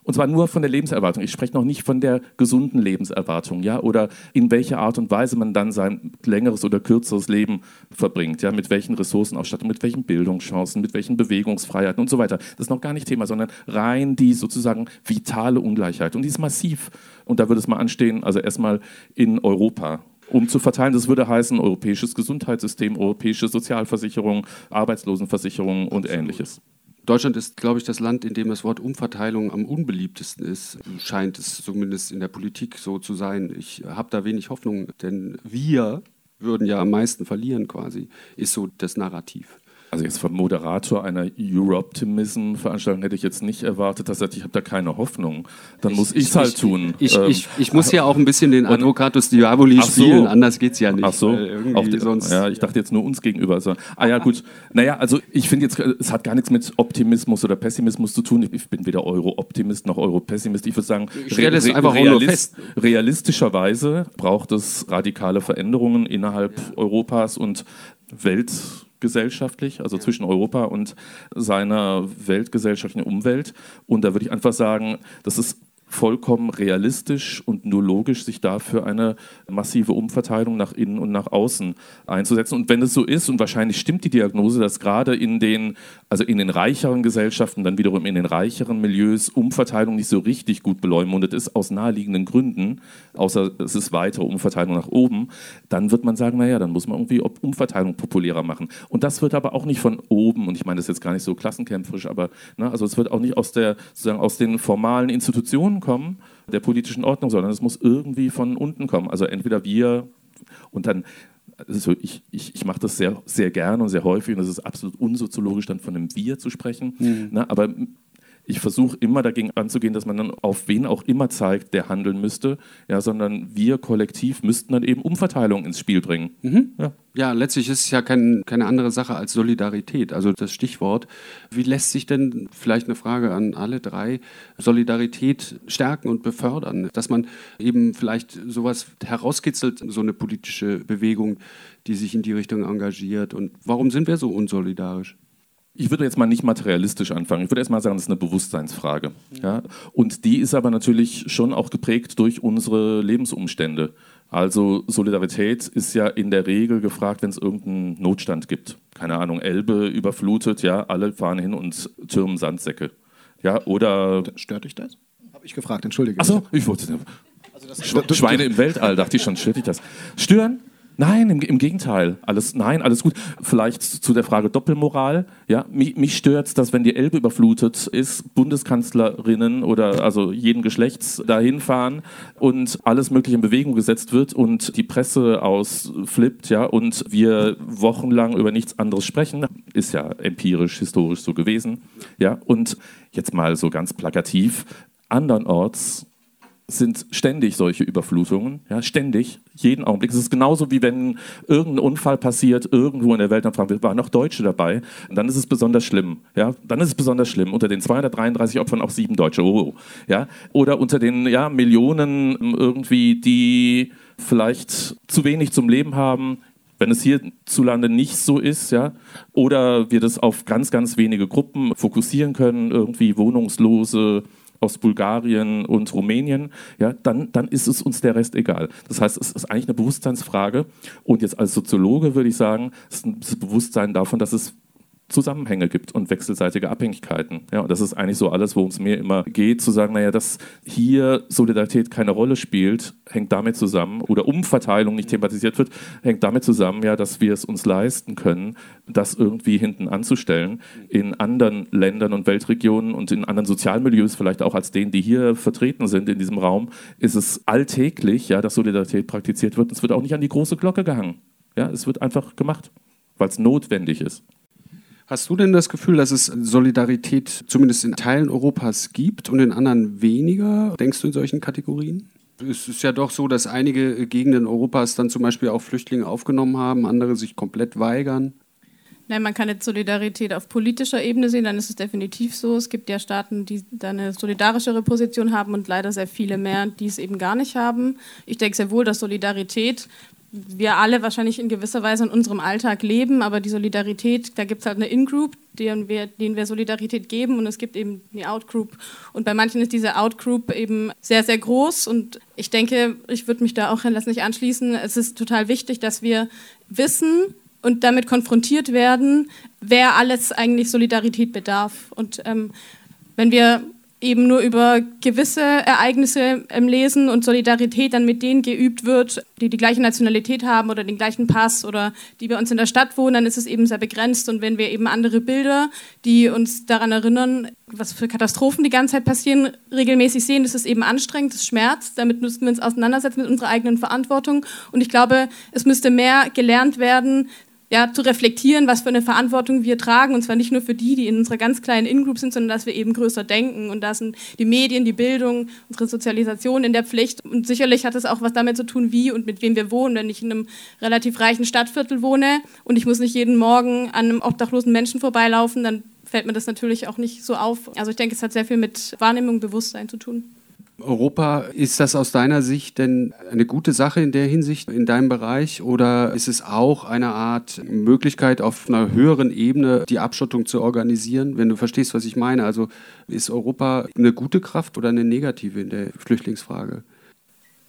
Und zwar nur von der Lebenserwartung. Ich spreche noch nicht von der gesunden Lebenserwartung, ja, oder in welcher Art und Weise man dann sein längeres oder kürzeres Leben verbringt, ja, mit welchen Ressourcenausstattung, mit welchen Bildungschancen, mit welchen Bewegungsfreiheiten und so weiter. Das ist noch gar nicht Thema, sondern rein die sozusagen vitale Ungleichheit. Und die ist massiv. Und da würde es mal anstehen, also erstmal in Europa um zu verteilen. Das würde heißen europäisches Gesundheitssystem, europäische Sozialversicherung, Arbeitslosenversicherung und ähnliches. Deutschland ist, glaube ich, das Land, in dem das Wort Umverteilung am unbeliebtesten ist. Scheint es zumindest in der Politik so zu sein. Ich habe da wenig Hoffnung, denn wir würden ja am meisten verlieren quasi, ist so das Narrativ. Also jetzt vom Moderator einer Euro-Optimism-Veranstaltung hätte ich jetzt nicht erwartet, dass er sagt, ich habe da keine Hoffnung. Dann ich, muss ich es halt tun. Ich, ähm, ich, ich, muss ja auch ein bisschen den Advocatus Diaboli so. spielen, anders geht es ja nicht. Ach so, die, sonst ja, ich dachte jetzt nur uns gegenüber. Also, ah ja, gut. Naja, also ich finde jetzt, es hat gar nichts mit Optimismus oder Pessimismus zu tun. Ich bin weder Euro-Optimist noch Euro-Pessimist. Ich würde sagen, ich re realist realistischerweise braucht es radikale Veränderungen innerhalb ja. Europas und Welt gesellschaftlich, also ja. zwischen Europa und seiner weltgesellschaftlichen Umwelt. Und da würde ich einfach sagen, das ist vollkommen realistisch und nur logisch, sich dafür eine massive Umverteilung nach innen und nach außen einzusetzen. Und wenn es so ist, und wahrscheinlich stimmt die Diagnose, dass gerade in den, also in den reicheren Gesellschaften, dann wiederum in den reicheren Milieus Umverteilung nicht so richtig gut beleumundet ist, aus naheliegenden Gründen, außer es ist weitere Umverteilung nach oben, dann wird man sagen, naja, dann muss man irgendwie Umverteilung populärer machen. Und das wird aber auch nicht von oben, und ich meine das jetzt gar nicht so klassenkämpferisch, aber ne, also es wird auch nicht aus, der, sozusagen aus den formalen Institutionen kommen, der politischen Ordnung, sondern es muss irgendwie von unten kommen. Also entweder wir und dann also ich, ich, ich mache das sehr, sehr gerne und sehr häufig und es ist absolut unsoziologisch, dann von einem Wir zu sprechen. Mhm. Na, aber ich versuche immer dagegen anzugehen, dass man dann auf wen auch immer zeigt, der handeln müsste, ja, sondern wir kollektiv müssten dann eben Umverteilung ins Spiel bringen. Mhm. Ja. ja. letztlich ist es ja kein, keine andere Sache als Solidarität, also das Stichwort. Wie lässt sich denn, vielleicht eine Frage an alle drei, Solidarität stärken und befördern? Dass man eben vielleicht sowas herauskitzelt, so eine politische Bewegung, die sich in die Richtung engagiert. Und warum sind wir so unsolidarisch? Ich würde jetzt mal nicht materialistisch anfangen. Ich würde erst mal sagen, das ist eine Bewusstseinsfrage. Ja? Und die ist aber natürlich schon auch geprägt durch unsere Lebensumstände. Also Solidarität ist ja in der Regel gefragt, wenn es irgendeinen Notstand gibt. Keine Ahnung, Elbe überflutet, ja, alle fahren hin und türmen Sandsäcke. Ja, oder. Stört dich das? Habe ich gefragt, entschuldige. Achso, ich wollte. Also Schweine im Weltall, dachte ich schon, stört dich das? Stören? Nein, im, im, Gegenteil. Alles, nein, alles gut. Vielleicht zu der Frage Doppelmoral. Ja, mich, mich stört dass wenn die Elbe überflutet ist, Bundeskanzlerinnen oder also jeden Geschlechts dahin fahren und alles Mögliche in Bewegung gesetzt wird und die Presse ausflippt, ja, und wir wochenlang über nichts anderes sprechen. Ist ja empirisch, historisch so gewesen. Ja, und jetzt mal so ganz plakativ. Andernorts sind ständig solche Überflutungen, ja, ständig, jeden Augenblick. Es ist genauso wie wenn irgendein Unfall passiert irgendwo in der Welt, dann fragen wir, waren noch Deutsche dabei? Und dann ist es besonders schlimm, ja, dann ist es besonders schlimm. Unter den 233 Opfern auch sieben Deutsche, oh, ja, oder unter den ja, Millionen irgendwie, die vielleicht zu wenig zum Leben haben, wenn es hierzulande nicht so ist, ja, oder wir das auf ganz, ganz wenige Gruppen fokussieren können, irgendwie Wohnungslose, aus Bulgarien und Rumänien, ja, dann, dann ist es uns der Rest egal. Das heißt, es ist eigentlich eine Bewusstseinsfrage. Und jetzt als Soziologe würde ich sagen, es ist ein Bewusstsein davon, dass es Zusammenhänge gibt und wechselseitige Abhängigkeiten. Ja, und das ist eigentlich so alles, worum es mir immer geht, zu sagen, naja, dass hier Solidarität keine Rolle spielt, hängt damit zusammen, oder Umverteilung nicht thematisiert wird, hängt damit zusammen, ja, dass wir es uns leisten können, das irgendwie hinten anzustellen in anderen Ländern und Weltregionen und in anderen Sozialmilieus, vielleicht auch als denen, die hier vertreten sind in diesem Raum, ist es alltäglich, ja, dass Solidarität praktiziert wird. Es wird auch nicht an die große Glocke gehangen. Ja, es wird einfach gemacht, weil es notwendig ist. Hast du denn das Gefühl, dass es Solidarität zumindest in Teilen Europas gibt und in anderen weniger? Denkst du in solchen Kategorien? Es ist ja doch so, dass einige Gegenden Europas dann zum Beispiel auch Flüchtlinge aufgenommen haben, andere sich komplett weigern. Nein, man kann jetzt Solidarität auf politischer Ebene sehen, dann ist es definitiv so. Es gibt ja Staaten, die da eine solidarischere Position haben und leider sehr viele mehr, die es eben gar nicht haben. Ich denke sehr wohl, dass Solidarität wir alle wahrscheinlich in gewisser Weise in unserem Alltag leben, aber die Solidarität, da gibt es halt eine In-Group, denen wir, denen wir Solidarität geben und es gibt eben die Outgroup. Und bei manchen ist diese Outgroup eben sehr, sehr groß und ich denke, ich würde mich da auch nicht anschließen. Es ist total wichtig, dass wir wissen und damit konfrontiert werden, wer alles eigentlich Solidarität bedarf. Und ähm, wenn wir eben nur über gewisse Ereignisse ähm, lesen und Solidarität dann mit denen geübt wird, die die gleiche Nationalität haben oder den gleichen Pass oder die bei uns in der Stadt wohnen, dann ist es eben sehr begrenzt. Und wenn wir eben andere Bilder, die uns daran erinnern, was für Katastrophen die ganze Zeit passieren, regelmäßig sehen, ist eben anstrengend, das schmerzt. Damit müssen wir uns auseinandersetzen mit unserer eigenen Verantwortung. Und ich glaube, es müsste mehr gelernt werden, ja, zu reflektieren, was für eine Verantwortung wir tragen, und zwar nicht nur für die, die in unserer ganz kleinen In-Group sind, sondern dass wir eben größer denken. Und da sind die Medien, die Bildung, unsere Sozialisation in der Pflicht. Und sicherlich hat es auch was damit zu tun, wie und mit wem wir wohnen. Wenn ich in einem relativ reichen Stadtviertel wohne und ich muss nicht jeden Morgen an einem obdachlosen Menschen vorbeilaufen, dann fällt mir das natürlich auch nicht so auf. Also ich denke, es hat sehr viel mit Wahrnehmung, Bewusstsein zu tun. Europa, ist das aus deiner Sicht denn eine gute Sache in der Hinsicht, in deinem Bereich? Oder ist es auch eine Art Möglichkeit, auf einer höheren Ebene die Abschottung zu organisieren? Wenn du verstehst, was ich meine. Also ist Europa eine gute Kraft oder eine negative in der Flüchtlingsfrage?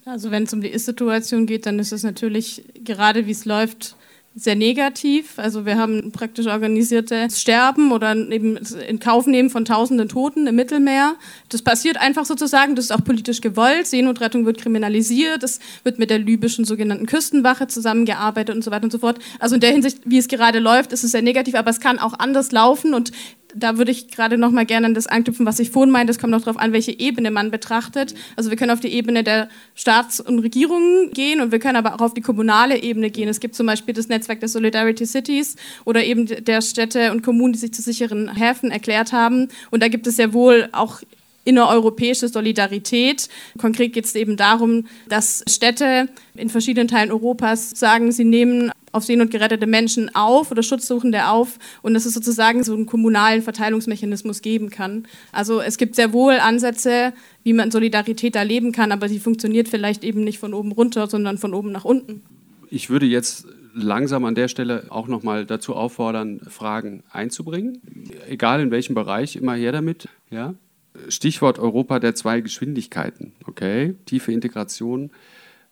Also wenn es um die Ist-Situation geht, dann ist es natürlich gerade, wie es läuft, sehr negativ. Also wir haben praktisch organisiertes Sterben oder eben in Kauf nehmen von tausenden Toten im Mittelmeer. Das passiert einfach sozusagen, das ist auch politisch gewollt. Seenotrettung wird kriminalisiert, es wird mit der libyschen sogenannten Küstenwache zusammengearbeitet und so weiter und so fort. Also in der Hinsicht, wie es gerade läuft, ist es sehr negativ, aber es kann auch anders laufen und da würde ich gerade noch mal gerne an das anknüpfen, was ich vorhin meinte. Es kommt noch darauf an, welche Ebene man betrachtet. Also wir können auf die Ebene der Staats- und Regierungen gehen und wir können aber auch auf die kommunale Ebene gehen. Es gibt zum Beispiel das Netzwerk der Solidarity Cities oder eben der Städte und Kommunen, die sich zu sicheren Häfen erklärt haben. Und da gibt es ja wohl auch innereuropäische Solidarität. Konkret geht es eben darum, dass Städte in verschiedenen Teilen Europas sagen, sie nehmen auf Seen- und gerettete Menschen auf oder Schutzsuchende auf und dass es sozusagen so einen kommunalen Verteilungsmechanismus geben kann. Also es gibt sehr wohl Ansätze, wie man Solidarität erleben kann, aber sie funktioniert vielleicht eben nicht von oben runter, sondern von oben nach unten. Ich würde jetzt langsam an der Stelle auch nochmal dazu auffordern, Fragen einzubringen. Egal in welchem Bereich, immer her damit. Ja? Stichwort Europa der zwei Geschwindigkeiten. Okay, tiefe Integration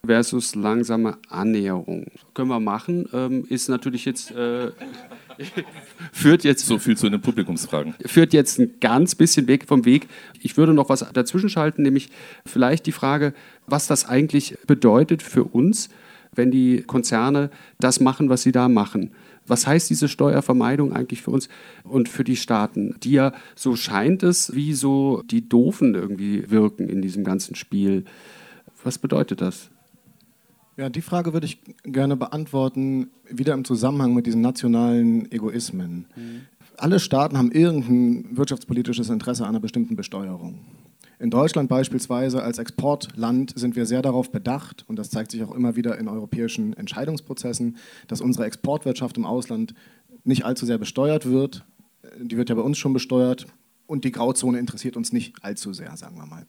versus langsame Annäherung. Können wir machen, ähm, ist natürlich jetzt. Äh, führt jetzt so viel zu den Publikumsfragen. Führt jetzt ein ganz bisschen weg vom Weg. Ich würde noch was dazwischen schalten, nämlich vielleicht die Frage, was das eigentlich bedeutet für uns, wenn die Konzerne das machen, was sie da machen. Was heißt diese Steuervermeidung eigentlich für uns und für die Staaten, die ja, so scheint es, wie so die Doofen irgendwie wirken in diesem ganzen Spiel? Was bedeutet das? Ja, die Frage würde ich gerne beantworten, wieder im Zusammenhang mit diesen nationalen Egoismen. Mhm. Alle Staaten haben irgendein wirtschaftspolitisches Interesse an einer bestimmten Besteuerung. In Deutschland beispielsweise als Exportland sind wir sehr darauf bedacht, und das zeigt sich auch immer wieder in europäischen Entscheidungsprozessen, dass unsere Exportwirtschaft im Ausland nicht allzu sehr besteuert wird. Die wird ja bei uns schon besteuert. Und die Grauzone interessiert uns nicht allzu sehr, sagen wir mal.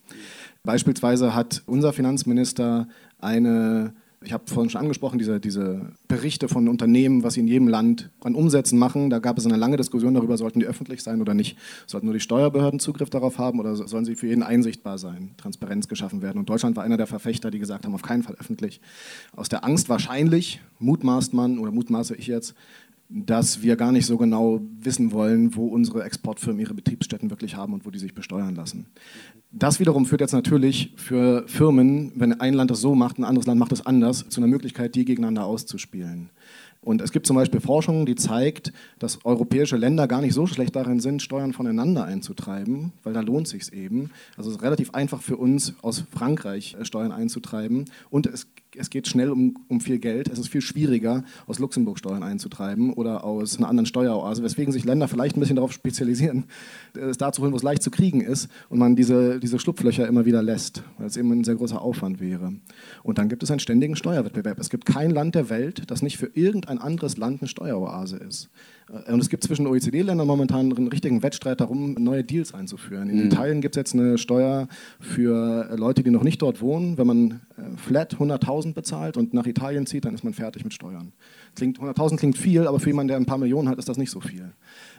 Beispielsweise hat unser Finanzminister eine ich habe vorhin schon angesprochen, diese, diese Berichte von Unternehmen, was sie in jedem Land an Umsätzen machen. Da gab es eine lange Diskussion darüber, sollten die öffentlich sein oder nicht. Sollten nur die Steuerbehörden Zugriff darauf haben oder sollen sie für jeden einsichtbar sein, Transparenz geschaffen werden? Und Deutschland war einer der Verfechter, die gesagt haben, auf keinen Fall öffentlich. Aus der Angst wahrscheinlich, mutmaßt man oder mutmaße ich jetzt, dass wir gar nicht so genau wissen wollen, wo unsere Exportfirmen ihre Betriebsstätten wirklich haben und wo die sich besteuern lassen. Das wiederum führt jetzt natürlich für Firmen, wenn ein Land das so macht, ein anderes Land macht es anders, zu einer Möglichkeit, die gegeneinander auszuspielen. Und es gibt zum Beispiel Forschung, die zeigt, dass europäische Länder gar nicht so schlecht darin sind, Steuern voneinander einzutreiben, weil da lohnt sich eben. Also es ist relativ einfach für uns, aus Frankreich äh, Steuern einzutreiben. Und es es geht schnell um, um viel Geld. Es ist viel schwieriger, aus Luxemburg Steuern einzutreiben oder aus einer anderen Steueroase, weswegen sich Länder vielleicht ein bisschen darauf spezialisieren, es da zu holen, wo es leicht zu kriegen ist und man diese, diese Schlupflöcher immer wieder lässt, weil es eben ein sehr großer Aufwand wäre. Und dann gibt es einen ständigen Steuerwettbewerb. Es gibt kein Land der Welt, das nicht für irgendein anderes Land eine Steueroase ist. Und es gibt zwischen OECD-Ländern momentan einen richtigen Wettstreit darum, neue Deals einzuführen. In mhm. Italien gibt es jetzt eine Steuer für Leute, die noch nicht dort wohnen. Wenn man äh, flat 100.000 bezahlt und nach Italien zieht, dann ist man fertig mit Steuern. 100.000 klingt viel, aber für jemanden, der ein paar Millionen hat, ist das nicht so viel.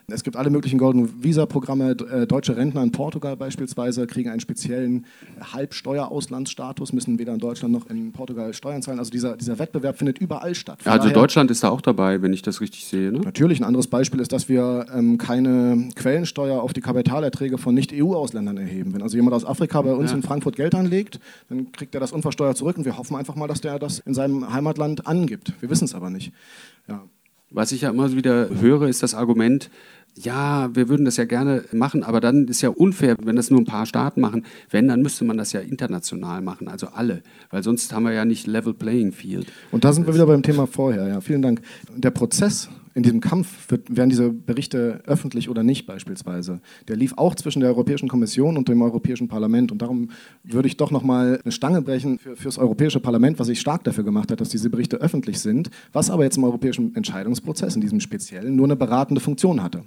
Es gibt alle möglichen Golden Visa-Programme. Äh, deutsche Rentner in Portugal beispielsweise kriegen einen speziellen Halbsteuerauslandsstatus, müssen weder in Deutschland noch in Portugal Steuern zahlen. Also dieser, dieser Wettbewerb findet überall statt. Von also Deutschland ist da auch dabei, wenn ich das richtig sehe. Ne? Natürlich. Ein anderes Beispiel ist, dass wir ähm, keine Quellensteuer auf die Kapitalerträge von Nicht-EU-Ausländern erheben. Wenn also jemand aus Afrika bei uns ja. in Frankfurt Geld anlegt, dann kriegt er das unversteuert zurück und wir hoffen einfach mal, dass der das in seinem Heimatland angibt. Wir wissen es aber nicht. Ja. Was ich ja immer wieder höre, ist das Argument, ja, wir würden das ja gerne machen, aber dann ist ja unfair, wenn das nur ein paar Staaten machen. Wenn, dann müsste man das ja international machen, also alle, weil sonst haben wir ja nicht Level Playing Field. Und da sind wir wieder beim Thema vorher, ja. Vielen Dank. Der Prozess in diesem Kampf wird, werden diese Berichte öffentlich oder nicht beispielsweise. Der lief auch zwischen der Europäischen Kommission und dem Europäischen Parlament. Und darum würde ich doch nochmal eine Stange brechen für, das Europäische Parlament, was sich stark dafür gemacht hat, dass diese Berichte öffentlich sind, was aber jetzt im europäischen Entscheidungsprozess, in diesem speziellen, nur eine beratende Funktion hatte.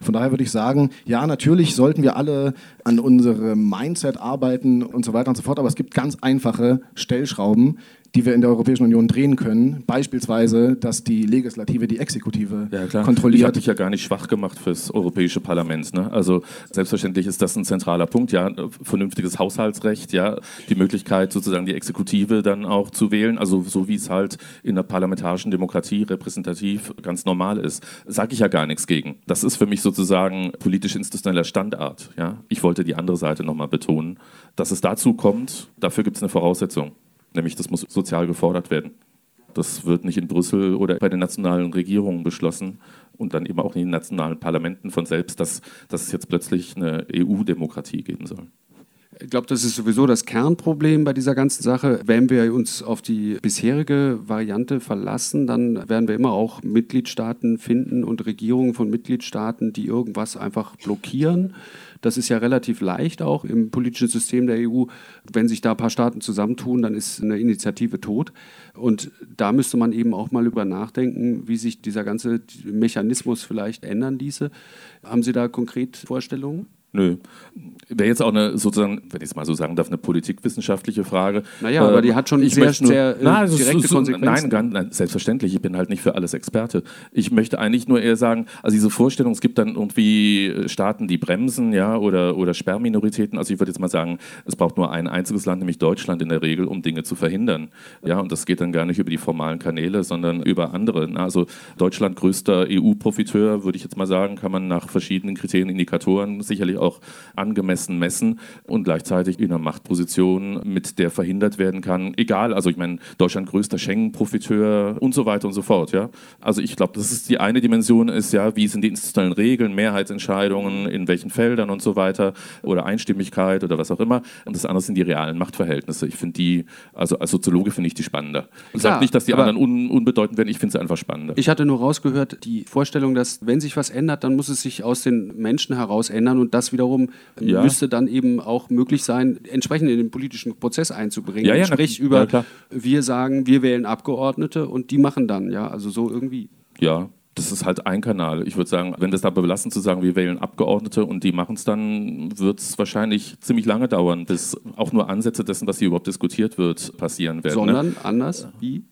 Von daher würde ich sagen, ja, natürlich sollten wir alle an unserem Mindset arbeiten und so weiter und so fort, aber es gibt ganz einfache Stellschrauben, die wir in der Europäischen Union drehen können. Beispielsweise, dass die Legislative die Exekutive ja, klar. kontrolliert. Ich habe dich ja gar nicht schwach gemacht fürs Europäische Parlament. Ne? Also selbstverständlich ist das ein zentraler Punkt. Ja, vernünftiges Haushaltsrecht, ja, die Möglichkeit sozusagen die Exekutive dann auch zu wählen, also so wie es halt in der parlamentarischen Demokratie repräsentativ ganz normal ist, sage ich ja gar nichts gegen. Das ist für mich sozusagen politisch-institutioneller Standard. Ja, ich wollte die andere Seite nochmal betonen, dass es dazu kommt. Dafür gibt es eine Voraussetzung. Nämlich, das muss sozial gefordert werden. Das wird nicht in Brüssel oder bei den nationalen Regierungen beschlossen und dann eben auch in den nationalen Parlamenten von selbst, dass, dass es jetzt plötzlich eine EU-Demokratie geben soll. Ich glaube, das ist sowieso das Kernproblem bei dieser ganzen Sache. Wenn wir uns auf die bisherige Variante verlassen, dann werden wir immer auch Mitgliedstaaten finden und Regierungen von Mitgliedstaaten, die irgendwas einfach blockieren. Das ist ja relativ leicht auch im politischen System der EU. Wenn sich da ein paar Staaten zusammentun, dann ist eine Initiative tot. Und da müsste man eben auch mal über nachdenken, wie sich dieser ganze Mechanismus vielleicht ändern ließe. Haben Sie da konkret Vorstellungen? Nö. Wäre jetzt auch eine, sozusagen, wenn ich es mal so sagen darf, eine politikwissenschaftliche Frage. Naja, äh, aber die hat schon ich sehr, nur, sehr äh, na, direkte so, Konsequenzen. Nein, nein, selbstverständlich. Ich bin halt nicht für alles Experte. Ich möchte eigentlich nur eher sagen, also diese Vorstellung, es gibt dann irgendwie Staaten, die bremsen, ja, oder, oder Sperrminoritäten. Also ich würde jetzt mal sagen, es braucht nur ein einziges Land, nämlich Deutschland in der Regel, um Dinge zu verhindern. Ja, und das geht dann gar nicht über die formalen Kanäle, sondern über andere. Na, also Deutschland größter EU-Profiteur, würde ich jetzt mal sagen, kann man nach verschiedenen Kriterien, Indikatoren sicherlich auch auch angemessen messen und gleichzeitig in einer Machtposition, mit der verhindert werden kann, egal, also ich meine, Deutschland größter Schengen-Profiteur und so weiter und so fort. Ja? Also ich glaube, das ist die eine Dimension, ist ja, wie sind die institutionellen Regeln, Mehrheitsentscheidungen, in welchen Feldern und so weiter oder Einstimmigkeit oder was auch immer. Und das andere sind die realen Machtverhältnisse. Ich finde die, also als Soziologe finde ich die spannender. Ich sage nicht, dass die anderen un, unbedeutend werden, ich finde sie einfach spannender. Ich hatte nur rausgehört, die Vorstellung, dass wenn sich was ändert, dann muss es sich aus den Menschen heraus ändern und das wiederum ja. müsste dann eben auch möglich sein, entsprechend in den politischen Prozess einzubringen. Ja, ja, Sprich na, über, ja, wir sagen, wir wählen Abgeordnete und die machen dann, ja, also so irgendwie. Ja, das ist halt ein Kanal. Ich würde sagen, wenn das dabei belassen zu sagen, wir wählen Abgeordnete und die machen es dann, wird es wahrscheinlich ziemlich lange dauern, bis auch nur Ansätze dessen, was hier überhaupt diskutiert wird, passieren werden. Ne? Sondern ne? anders? Wie?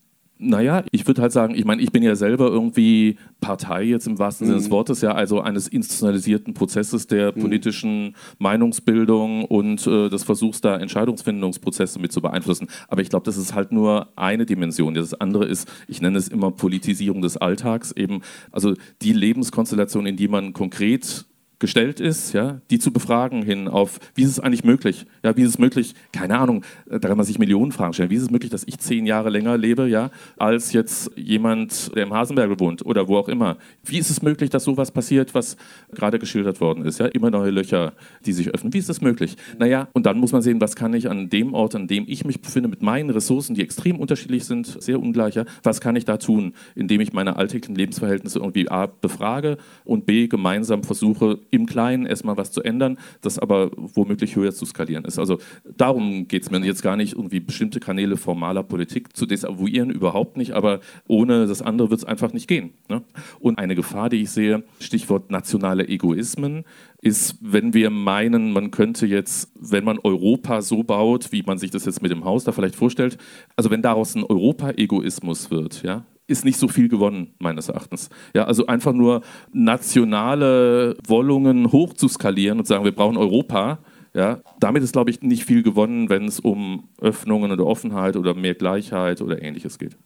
Naja, ich würde halt sagen, ich meine, ich bin ja selber irgendwie Partei jetzt im wahrsten Sinne des mhm. Wortes, ja, also eines institutionalisierten Prozesses der mhm. politischen Meinungsbildung und äh, des Versuchs, da Entscheidungsfindungsprozesse mit zu beeinflussen. Aber ich glaube, das ist halt nur eine Dimension. Das andere ist, ich nenne es immer Politisierung des Alltags, eben, also die Lebenskonstellation, in die man konkret gestellt ist, ja, die zu befragen hin auf, wie ist es eigentlich möglich? Ja, wie ist es möglich? Keine Ahnung, äh, da kann man sich Millionen Fragen stellen. Wie ist es möglich, dass ich zehn Jahre länger lebe, ja, als jetzt jemand, der im Hasenberg wohnt oder wo auch immer? Wie ist es möglich, dass sowas passiert, was gerade geschildert worden ist? Ja, immer neue Löcher, die sich öffnen. Wie ist das möglich? Naja, und dann muss man sehen, was kann ich an dem Ort, an dem ich mich befinde, mit meinen Ressourcen, die extrem unterschiedlich sind, sehr ungleicher, was kann ich da tun, indem ich meine alltäglichen Lebensverhältnisse irgendwie A befrage und B gemeinsam versuche, im Kleinen erstmal was zu ändern, das aber womöglich höher zu skalieren ist. Also darum geht es mir jetzt gar nicht, irgendwie bestimmte Kanäle formaler Politik zu desavouieren, überhaupt nicht, aber ohne das andere wird es einfach nicht gehen. Ne? Und eine Gefahr, die ich sehe, Stichwort nationale Egoismen, ist, wenn wir meinen, man könnte jetzt, wenn man Europa so baut, wie man sich das jetzt mit dem Haus da vielleicht vorstellt, also wenn daraus ein Europa-Egoismus wird, ja, ist nicht so viel gewonnen, meines Erachtens. Ja, also einfach nur nationale Wollungen hochzuskalieren und sagen, wir brauchen Europa, ja, damit ist, glaube ich, nicht viel gewonnen, wenn es um Öffnungen oder Offenheit oder mehr Gleichheit oder ähnliches geht.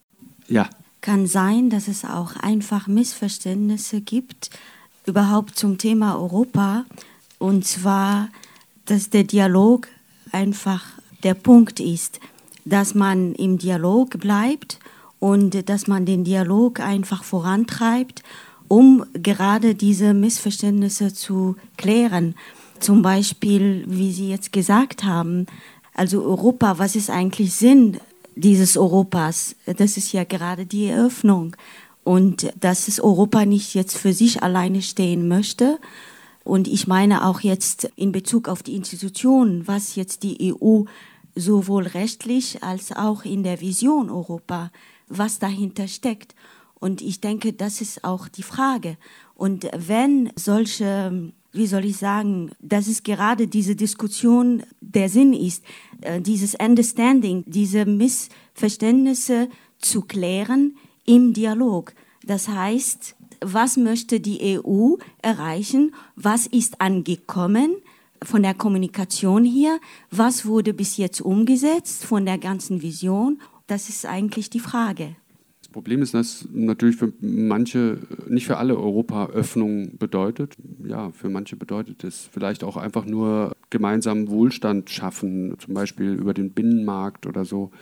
Ja. Kann sein, dass es auch einfach Missverständnisse gibt, überhaupt zum Thema Europa. Und zwar, dass der Dialog einfach der Punkt ist, dass man im Dialog bleibt und dass man den Dialog einfach vorantreibt, um gerade diese Missverständnisse zu klären. Zum Beispiel, wie Sie jetzt gesagt haben, also Europa, was ist eigentlich Sinn dieses Europas? Das ist ja gerade die Eröffnung. Und dass es Europa nicht jetzt für sich alleine stehen möchte. Und ich meine auch jetzt in Bezug auf die Institutionen, was jetzt die EU sowohl rechtlich als auch in der Vision Europa, was dahinter steckt. Und ich denke, das ist auch die Frage. Und wenn solche wie soll ich sagen, dass es gerade diese Diskussion der Sinn ist, äh, dieses Understanding, diese Missverständnisse zu klären im Dialog. Das heißt, was möchte die EU erreichen? Was ist angekommen? von der Kommunikation hier, was wurde bis jetzt umgesetzt von der ganzen Vision? Das ist eigentlich die Frage. Problem ist, dass natürlich für manche, nicht für alle Europa Öffnung bedeutet. Ja, für manche bedeutet es vielleicht auch einfach nur gemeinsamen Wohlstand schaffen, zum Beispiel über den Binnenmarkt oder so.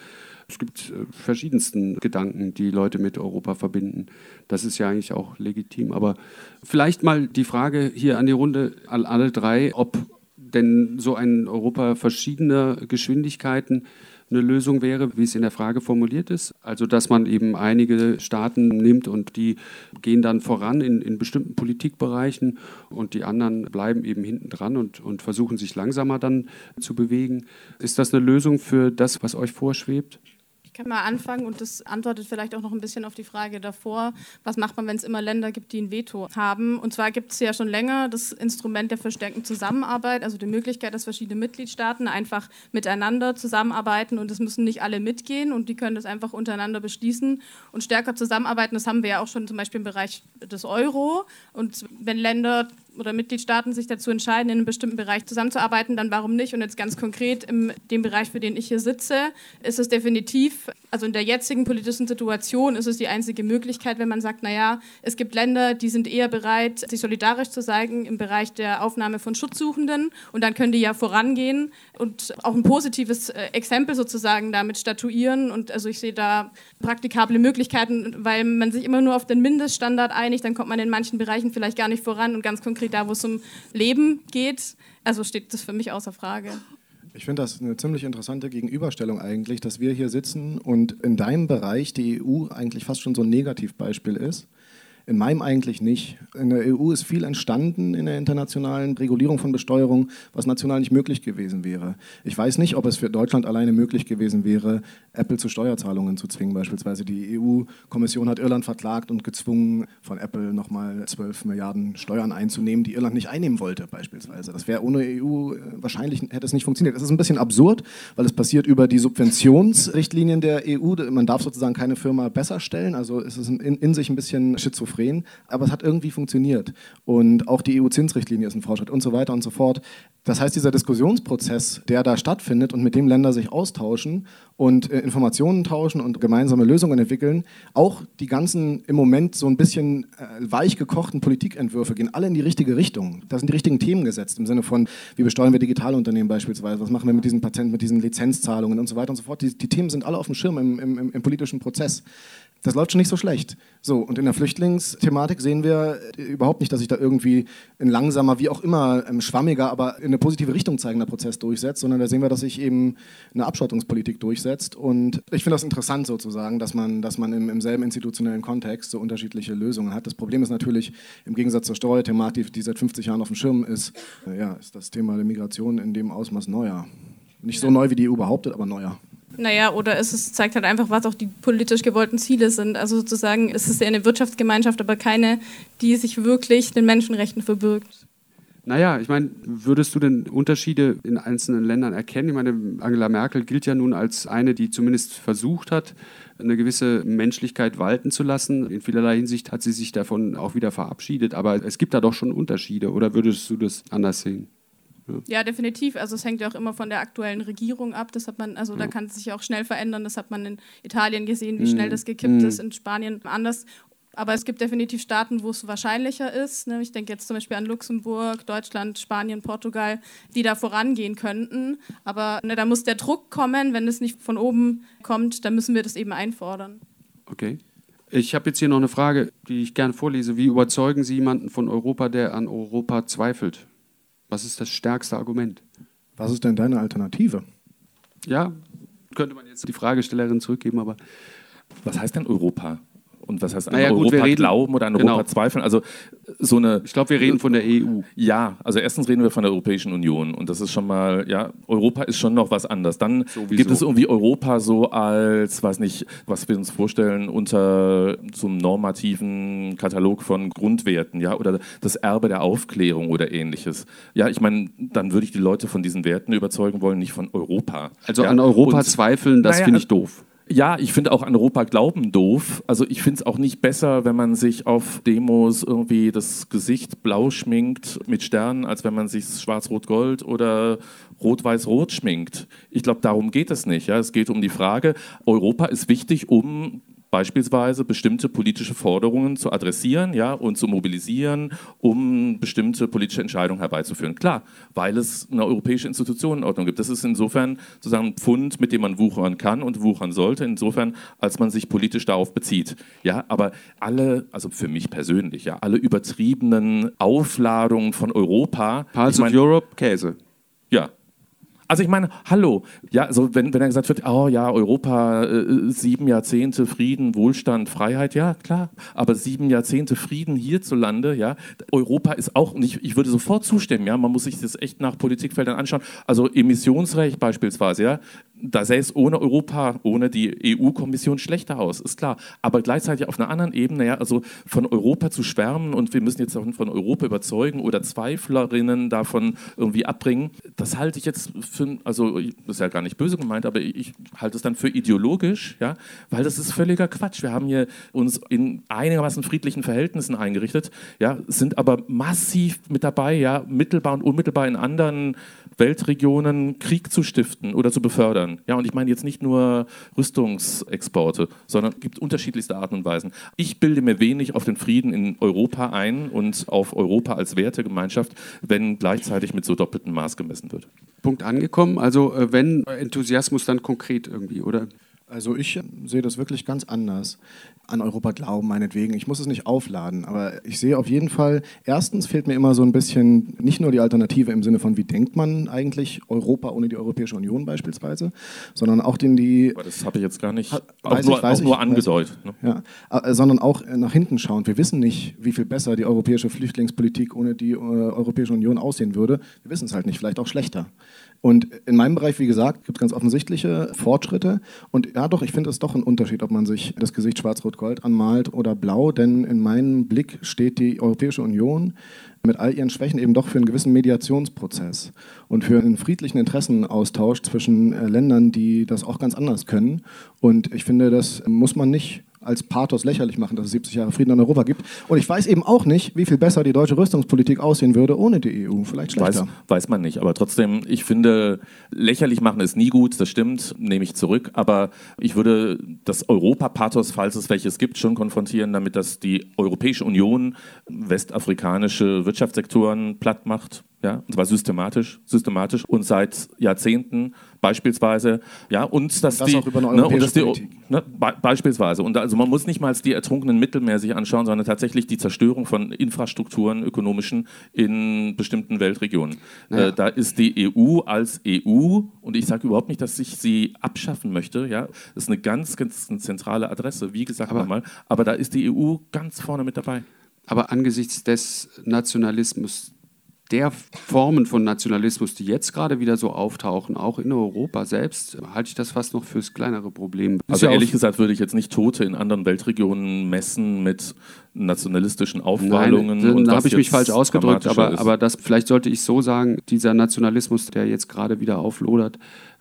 Es gibt äh, verschiedensten Gedanken, die Leute mit Europa verbinden. Das ist ja eigentlich auch legitim. Aber vielleicht mal die Frage hier an die Runde, an alle drei, ob denn so ein Europa verschiedener Geschwindigkeiten eine Lösung wäre, wie es in der Frage formuliert ist. Also, dass man eben einige Staaten nimmt und die gehen dann voran in, in bestimmten Politikbereichen und die anderen bleiben eben hinten dran und, und versuchen sich langsamer dann zu bewegen. Ist das eine Lösung für das, was euch vorschwebt? Kann mal anfangen und das antwortet vielleicht auch noch ein bisschen auf die Frage davor, was macht man, wenn es immer Länder gibt, die ein Veto haben. Und zwar gibt es ja schon länger das Instrument der verstärkten Zusammenarbeit, also die Möglichkeit, dass verschiedene Mitgliedstaaten einfach miteinander zusammenarbeiten und es müssen nicht alle mitgehen und die können das einfach untereinander beschließen und stärker zusammenarbeiten. Das haben wir ja auch schon zum Beispiel im Bereich des Euro. Und wenn Länder oder Mitgliedstaaten sich dazu entscheiden, in einem bestimmten Bereich zusammenzuarbeiten, dann warum nicht? Und jetzt ganz konkret in dem Bereich, für den ich hier sitze, ist es definitiv, also in der jetzigen politischen Situation ist es die einzige Möglichkeit, wenn man sagt, naja, es gibt Länder, die sind eher bereit, sich solidarisch zu zeigen im Bereich der Aufnahme von Schutzsuchenden und dann können die ja vorangehen und auch ein positives äh, Exempel sozusagen damit statuieren. Und also ich sehe da praktikable Möglichkeiten, weil man sich immer nur auf den Mindeststandard einigt, dann kommt man in manchen Bereichen vielleicht gar nicht voran und ganz konkret konkret da, wo es um Leben geht. Also steht das für mich außer Frage. Ich finde das eine ziemlich interessante Gegenüberstellung eigentlich, dass wir hier sitzen und in deinem Bereich die EU eigentlich fast schon so ein Negativbeispiel ist in meinem eigentlich nicht. In der EU ist viel entstanden in der internationalen Regulierung von Besteuerung, was national nicht möglich gewesen wäre. Ich weiß nicht, ob es für Deutschland alleine möglich gewesen wäre, Apple zu Steuerzahlungen zu zwingen. Beispielsweise die EU-Kommission hat Irland verklagt und gezwungen, von Apple nochmal 12 Milliarden Steuern einzunehmen, die Irland nicht einnehmen wollte, beispielsweise. Das wäre ohne EU äh, wahrscheinlich hätte es nicht funktioniert. Das ist ein bisschen absurd, weil es passiert über die Subventionsrichtlinien der EU. Man darf sozusagen keine Firma besser stellen. Also es ist in, in sich ein bisschen schizophren schizophren, aber es hat irgendwie funktioniert. Und auch die EU-Zinsrichtlinie ist ein Fortschritt und so weiter und so fort. Das heißt, dieser Diskussionsprozess, der da stattfindet und mit dem Länder sich austauschen und äh, Informationen tauschen und gemeinsame Lösungen entwickeln, auch die ganzen im Moment so ein bisschen äh, weich gekochten Politikentwürfe gehen alle in die richtige Richtung. Da sind die richtigen Themen gesetzt im Sinne von, wie besteuern wir Digitalunternehmen beispielsweise, was machen wir mit diesen Patenten, mit diesen Lizenzzahlungen und so weiter und so fort. Die, die Themen sind alle auf dem Schirm im, im, im politischen Prozess. Das läuft schon nicht so schlecht. So, und in der Flüchtlingsthematik sehen wir äh, überhaupt nicht, dass sich da irgendwie ein langsamer, wie auch immer, ähm, schwammiger, aber in eine positive Richtung zeigender Prozess durchsetzt, sondern da sehen wir, dass sich eben eine Abschottungspolitik durchsetzt. Und ich finde das interessant sozusagen, dass man, dass man im, im selben institutionellen Kontext so unterschiedliche Lösungen hat. Das Problem ist natürlich, im Gegensatz zur Steuerthematik, die seit 50 Jahren auf dem Schirm ist, äh, ja, ist das Thema der Migration in dem Ausmaß neuer. Nicht so neu, wie die EU behauptet, aber neuer. Naja, oder es zeigt halt einfach, was auch die politisch gewollten Ziele sind. Also sozusagen ist es ja eine Wirtschaftsgemeinschaft, aber keine, die sich wirklich den Menschenrechten verbirgt. Naja, ich meine, würdest du denn Unterschiede in einzelnen Ländern erkennen? Ich meine, Angela Merkel gilt ja nun als eine, die zumindest versucht hat, eine gewisse Menschlichkeit walten zu lassen. In vielerlei Hinsicht hat sie sich davon auch wieder verabschiedet. Aber es gibt da doch schon Unterschiede. Oder würdest du das anders sehen? Ja. definitiv. Also es hängt ja auch immer von der aktuellen Regierung ab. Das hat man, also ja. da kann es sich auch schnell verändern. Das hat man in Italien gesehen, wie schnell mhm. das gekippt mm. ist, in Spanien anders. Aber es gibt definitiv Staaten, wo es wahrscheinlicher ist. Ne? Ich denke jetzt zum Beispiel an Luxemburg, Deutschland, Spanien, Portugal, die da vorangehen könnten. Aber ne, da muss der Druck kommen. Wenn es nicht von oben kommt, dann müssen wir das eben einfordern. Okay. Ich habe jetzt hier noch eine Frage, die ich gerne vorlese. Wie überzeugen Sie jemanden von Europa, der an Europa zweifelt? Was ist das stärkste Argument? Was ist denn deine Alternative? Ja, könnte man jetzt die Fragestellerin zurückgeben, aber. Was heißt denn Europa? Und was heißt an naja, Europa gut, reden, glauben oder an genau. Europa zweifeln. Also so eine. Ich glaube, wir reden von der EU. Ja, also erstens reden wir von der Europäischen Union und das ist schon mal, ja, Europa ist schon noch was anderes. Dann Sowieso. gibt es irgendwie Europa so als, weiß nicht, was wir uns vorstellen unter so einem normativen Katalog von Grundwerten, ja, oder das Erbe der Aufklärung oder ähnliches. Ja, ich meine, dann würde ich die Leute von diesen Werten überzeugen wollen, nicht von Europa. Also ja? an Europa und, zweifeln, das naja, finde ich doof. Ja, ich finde auch an Europa glauben doof. Also ich finde es auch nicht besser, wenn man sich auf Demos irgendwie das Gesicht blau schminkt mit Sternen, als wenn man sich schwarz-rot-gold oder rot-weiß-rot schminkt. Ich glaube, darum geht es nicht. Ja? Es geht um die Frage, Europa ist wichtig, um beispielsweise bestimmte politische Forderungen zu adressieren ja, und zu mobilisieren, um bestimmte politische Entscheidungen herbeizuführen. Klar, weil es eine europäische Institutionenordnung gibt. Das ist insofern sozusagen ein Pfund, mit dem man wuchern kann und wuchern sollte, insofern, als man sich politisch darauf bezieht. Ja, aber alle, also für mich persönlich, ja, alle übertriebenen Aufladungen von Europa. Parts ich mein, of Europe, Käse. Ja, also ich meine, hallo, ja, also wenn, wenn er gesagt wird, oh ja, Europa, äh, sieben Jahrzehnte Frieden, Wohlstand, Freiheit, ja, klar, aber sieben Jahrzehnte Frieden hierzulande, ja, Europa ist auch, und ich, ich würde sofort zustimmen, ja, man muss sich das echt nach Politikfeldern anschauen, also Emissionsrecht beispielsweise, ja, da sähe es ohne Europa, ohne die EU-Kommission schlechter aus, ist klar. Aber gleichzeitig auf einer anderen Ebene, ja, also von Europa zu schwärmen und wir müssen jetzt von Europa überzeugen oder Zweiflerinnen davon irgendwie abbringen, das halte ich jetzt für, also das ist ja gar nicht böse gemeint, aber ich halte es dann für ideologisch, ja, weil das ist völliger Quatsch. Wir haben hier uns in einigermaßen friedlichen Verhältnissen eingerichtet, ja, sind aber massiv mit dabei, ja, mittelbar und unmittelbar in anderen Weltregionen Krieg zu stiften oder zu befördern. Ja, und ich meine jetzt nicht nur Rüstungsexporte, sondern es gibt unterschiedlichste Arten und Weisen. Ich bilde mir wenig auf den Frieden in Europa ein und auf Europa als Wertegemeinschaft, wenn gleichzeitig mit so doppeltem Maß gemessen wird. Punkt angekommen. Also äh, wenn Enthusiasmus dann konkret irgendwie, oder? Also ich sehe das wirklich ganz anders. An Europa glauben, meinetwegen. Ich muss es nicht aufladen, aber ich sehe auf jeden Fall, erstens fehlt mir immer so ein bisschen nicht nur die Alternative im Sinne von, wie denkt man eigentlich Europa ohne die Europäische Union beispielsweise, sondern auch den die... Aber das habe ich jetzt gar nicht, hat, auch, nur, ich, auch nur angedeutet. Ne? Ja, äh, sondern auch nach hinten schauen. Wir wissen nicht, wie viel besser die europäische Flüchtlingspolitik ohne die äh, Europäische Union aussehen würde. Wir wissen es halt nicht, vielleicht auch schlechter. Und in meinem Bereich, wie gesagt, gibt es ganz offensichtliche Fortschritte. Und ja, doch, ich finde es doch ein Unterschied, ob man sich das Gesicht schwarz-rot-gold anmalt oder blau. Denn in meinem Blick steht die Europäische Union mit all ihren Schwächen eben doch für einen gewissen Mediationsprozess und für einen friedlichen Interessenaustausch zwischen äh, Ländern, die das auch ganz anders können. Und ich finde, das muss man nicht als Pathos lächerlich machen, dass es 70 Jahre Frieden in Europa gibt. Und ich weiß eben auch nicht, wie viel besser die deutsche Rüstungspolitik aussehen würde ohne die EU. Vielleicht schlechter. Weiß, weiß man nicht. Aber trotzdem, ich finde, lächerlich machen ist nie gut. Das stimmt, nehme ich zurück. Aber ich würde das Europa-Pathos, falls es welches gibt, schon konfrontieren, damit das die Europäische Union westafrikanische Wirtschaftssektoren platt macht ja, und zwar systematisch, systematisch und seit Jahrzehnten beispielsweise, ja, und dass das die, auch über eine ne, und dass die, ne, be beispielsweise, und also man muss nicht mal die ertrunkenen Mittelmeer sich anschauen, sondern tatsächlich die Zerstörung von Infrastrukturen, ökonomischen in bestimmten Weltregionen. Ja. Äh, da ist die EU als EU, und ich sage überhaupt nicht, dass ich sie abschaffen möchte, ja, das ist eine ganz, ganz zentrale Adresse, wie gesagt aber, nochmal, aber da ist die EU ganz vorne mit dabei. Aber angesichts des Nationalismus der Formen von Nationalismus, die jetzt gerade wieder so auftauchen, auch in Europa selbst, halte ich das fast noch fürs kleinere Problem. Also ehrlich gesagt würde ich jetzt nicht Tote in anderen Weltregionen messen mit nationalistischen Aufwallungen. Nein, da habe ich mich falsch ausgedrückt, aber, aber das, vielleicht sollte ich so sagen, dieser Nationalismus, der jetzt gerade wieder auflodert,